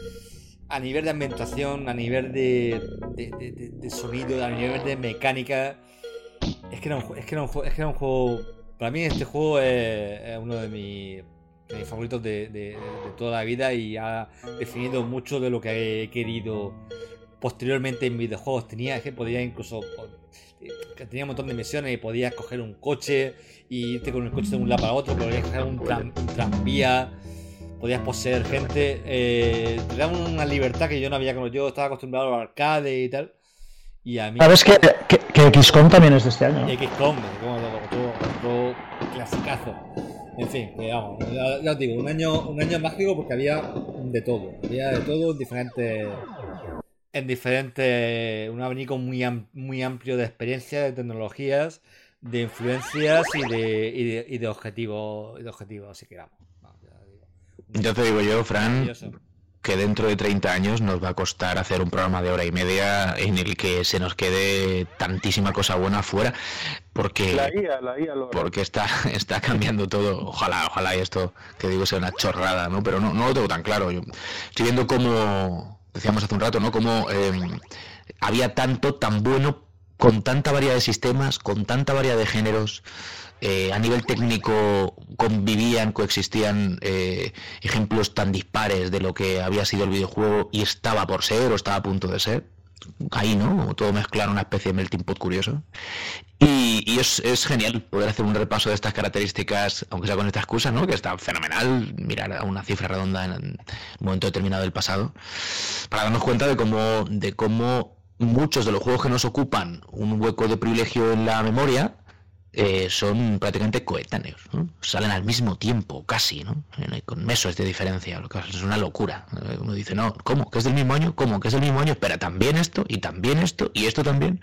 A nivel de ambientación, a nivel de, de, sonido, a nivel de mecánica. Es que, era un, es, que era un, es que era un juego para mí este juego es, uno de mis, favoritos de, toda la vida y ha definido mucho de lo que he querido posteriormente en videojuegos. Tenía que podía incluso tenía un montón de misiones y podías coger un coche y irte con el coche de un lado para otro, podías coger un, tranvía, podías poseer gente, eh, te da una libertad que yo no había conocido, yo estaba acostumbrado al arcade y tal. Y a mí, ¿Sabes que, que, XCOM también es de este año? XCOM, clasicazo. En fin, digamos, ya, os digo, un año, un año mágico porque había de todo. Había de todo en diferentes. En diferentes. Un abanico muy, muy amplio de experiencias, de tecnologías, de influencias y de, y de, y de objetivos. de objetivos, así que vamos. ya, te digo yo, Fran, que dentro de 30 años nos va a costar hacer un programa de hora y media en el que se nos quede tantísima cosa buena fuera, porque, la guía, la guía porque está, está cambiando todo. Ojalá, ojalá y esto que digo sea una chorrada, ¿no? Pero no, no lo tengo tan claro. Yo estoy viendo cómo, decíamos hace un rato, ¿no? Cómo em, había tanto, tan bueno, con tanta variedad de sistemas, con tanta variedad de géneros. Eh, a nivel técnico convivían, coexistían eh, ejemplos tan dispares de lo que había sido el videojuego y estaba por ser o estaba a punto de ser. Ahí, ¿no? Todo mezclar una especie de melting pot curioso. Y, es, es, genial poder hacer un repaso de estas características, aunque sea con esta excusa, ¿no? Que está fenomenal mirar a una cifra redonda en un momento determinado del pasado, para darnos cuenta de cómo, de cómo muchos de los juegos que nos ocupan un hueco de privilegio en la memoria eh, son prácticamente coetáneos, salen al mismo tiempo, casi, ¿no? con meses de diferencia, es una locura. Eh, uno dice, no, ¿cómo? ¿Que es del mismo año? ¿Cómo? ¿Que es del mismo año? Espera, también esto, y también esto, y esto también.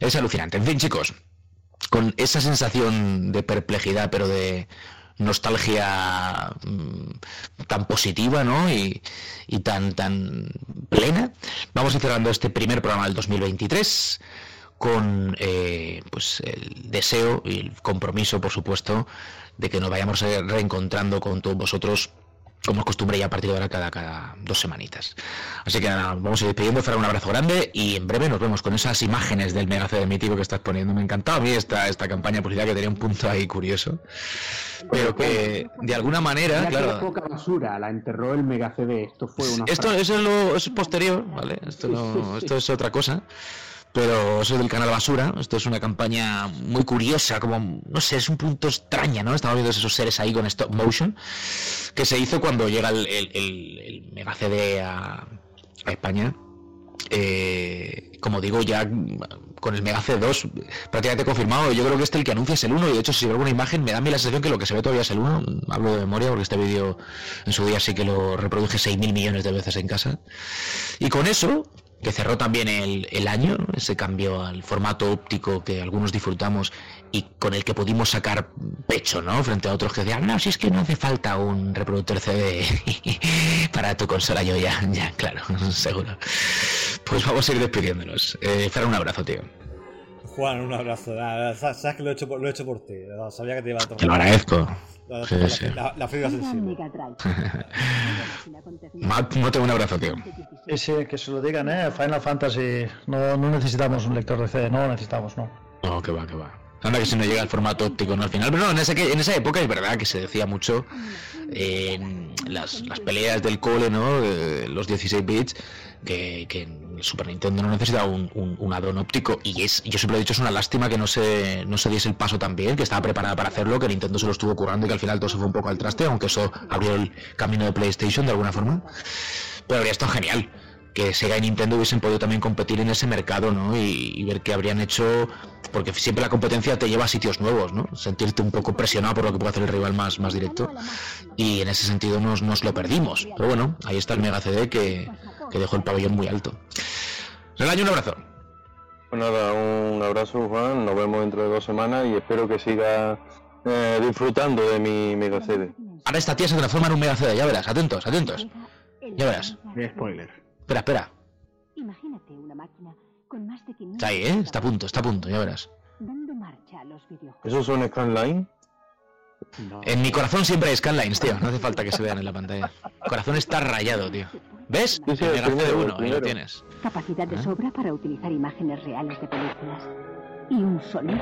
Es alucinante. En fin, chicos, con esa sensación de perplejidad, pero de nostalgia mm, tan positiva ¿no? y, y, tan, tan plena. Vamos a ir cerrando este primer programa del 2023 con eh, pues el deseo y el compromiso, por supuesto, de que nos vayamos reencontrando con todos vosotros como es costumbre ya a partir de ahora cada, cada dos semanitas. Así que nada, vamos a ir despidiendo, Fará un abrazo grande y en breve nos vemos con esas imágenes del mega CD mítico que estás poniendo. Me encantaba a mí esta, esta campaña publicidad que tenía un punto ahí curioso, pero que de alguna manera, claro... poca basura, la enterró el esto fue una... Esto, eso es lo es posterior, ¿vale? Esto, no, esto es otra cosa pero soy del canal Basura. Esto es una campaña muy curiosa, como, no sé, es un punto extraña, ¿no? Estamos viendo esos seres ahí con stop motion, que se hizo cuando llega el, Mega CD a, España. Eh, como digo, ya con el Mega C2 prácticamente confirmado. Yo creo que este el que anuncia es el 1 y de hecho si veo alguna imagen me da a mí la sensación que lo que se ve todavía es el 1. Hablo de memoria porque este vídeo en su día sí que lo reproduje 6.000 millones de veces en casa. Y con eso que cerró también el, el año, ese cambio al formato óptico que algunos disfrutamos y con el que pudimos sacar pecho, ¿no? Frente a otros que decían, no, si es que no hace falta un reproductor CD para tu consola, yo ya, ya, claro, seguro. Pues vamos a ir despidiéndonos. Eh, un abrazo, tío. Juan, un abrazo. Sabes que lo he hecho por, lo he hecho por ti. Sabía que te iba a Te lo agradezco. La, sí, sí. la, la fibra sensible. no tengo un abrazo, tío. Sí, que se lo digan, ¿eh? Final Fantasy. No, no necesitamos un lector de CD, no lo necesitamos, no. No, que va, que va. Anda que si no llega el formato óptico ¿no? al final. Pero no, en, ese, en esa época es verdad que se decía mucho en las, las peleas del cole, ¿no? los 16 bits, que, que el Super Nintendo no necesitaba un, un, un óptico. Y es, yo siempre he dicho, es una lástima que no se, no se diese el paso también, que estaba preparada para hacerlo, que Nintendo se lo estuvo currando y que al final todo se fue un poco al traste, aunque eso abrió el camino de PlayStation de alguna forma. Pero habría estado genial que Sega y Nintendo hubiesen podido también competir en ese mercado, ¿no? Y, ver qué habrían hecho, porque siempre la competencia te lleva a sitios nuevos, ¿no? Sentirte un poco presionado por lo que puede hacer el rival más, más directo. Y en ese sentido nos, nos lo perdimos. Pero bueno, ahí está el Mega CD que, que dejó el pabellón muy alto. Regaño, un abrazo. Pues nada, un abrazo Juan, nos vemos dentro de dos semanas y espero que siga eh, disfrutando de mi Mega CD. Ahora esta tía se transforma en un Mega CD, ya verás, atentos, atentos. Ya verás. Spoiler. Espera, espera. Imagínate una máquina con más de Está ahí, ¿eh? Está a punto, está a punto, ya verás. ¿Eso son scanline? En mi corazón siempre hay scanlines, tío. No hace falta que se vean en la pantalla. El corazón está rayado, tío. ¿Ves? Sí, sí, el de uno, ahí lo tienes. Capacidad de ¿Eh? sobra para utilizar imágenes reales de películas. Y un sonido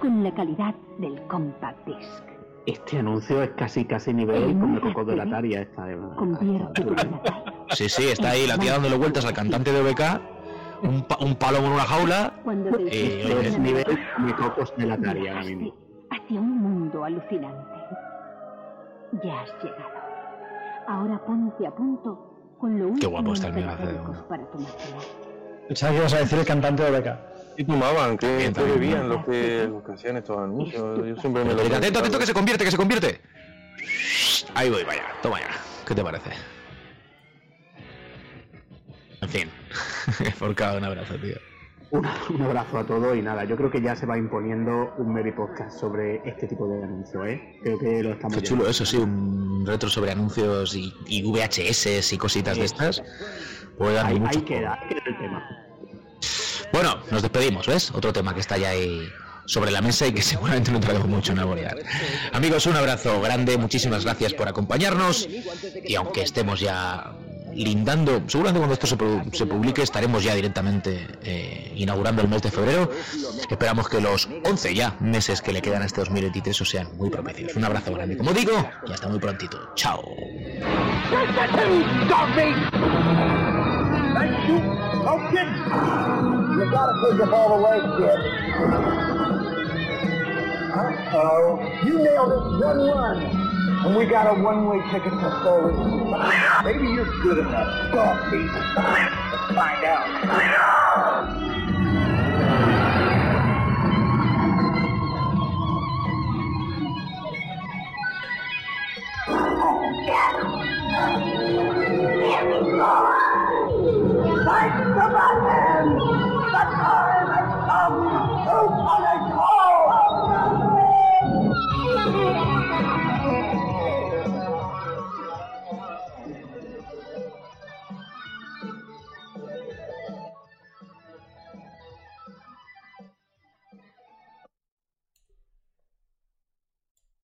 con la calidad del compact disc. Este anuncio es casi casi nivel como el coco de la taria esta. Convierte Sí, sí, está ahí la tía dándole vueltas al cantante de OBK, un, un palo en una jaula. y es nivel de cocos de la taria ahora mismo. Hacia un mundo alucinante. Ya has llegado. Ahora ponte a punto con lo Qué guapo está el máquina. Pensaba que ibas a decir el cantante de OBK. ¿Qué tomaban? ¿Qué, ¿qué bebían los que, los que hacían estos anuncios? Yo siempre me lo Atento, atento, que se convierte, que se convierte. Ahí voy, vaya, toma ya. ¿Qué te parece? En fin, por cada un abrazo, tío. Un, abrazo a todos y nada, yo creo que ya se va imponiendo un Mary Podcast sobre este tipo de anuncios, ¿eh? Creo que lo estamos Qué chulo, eso sí, un retro sobre anuncios y, VHS y cositas de estas. Dar mucho. Ahí queda, ahí queda el tema. Bueno, nos despedimos, ¿ves? Otro tema que está ya ahí sobre la mesa y que seguramente no traemos mucho en aborear. Amigos, un abrazo grande, muchísimas gracias por acompañarnos y aunque estemos ya lindando, seguramente cuando esto se, publique estaremos ya directamente eh, inaugurando el mes de febrero. Esperamos que los 11 ya meses que le quedan a este 2023 sean muy propicios. Un abrazo grande, como digo, y hasta muy prontito. Chao. You nailed it one run. And we got a one-way ticket to Solus. Maybe you're good enough. Stop me. Let's find out. Fight the Batman!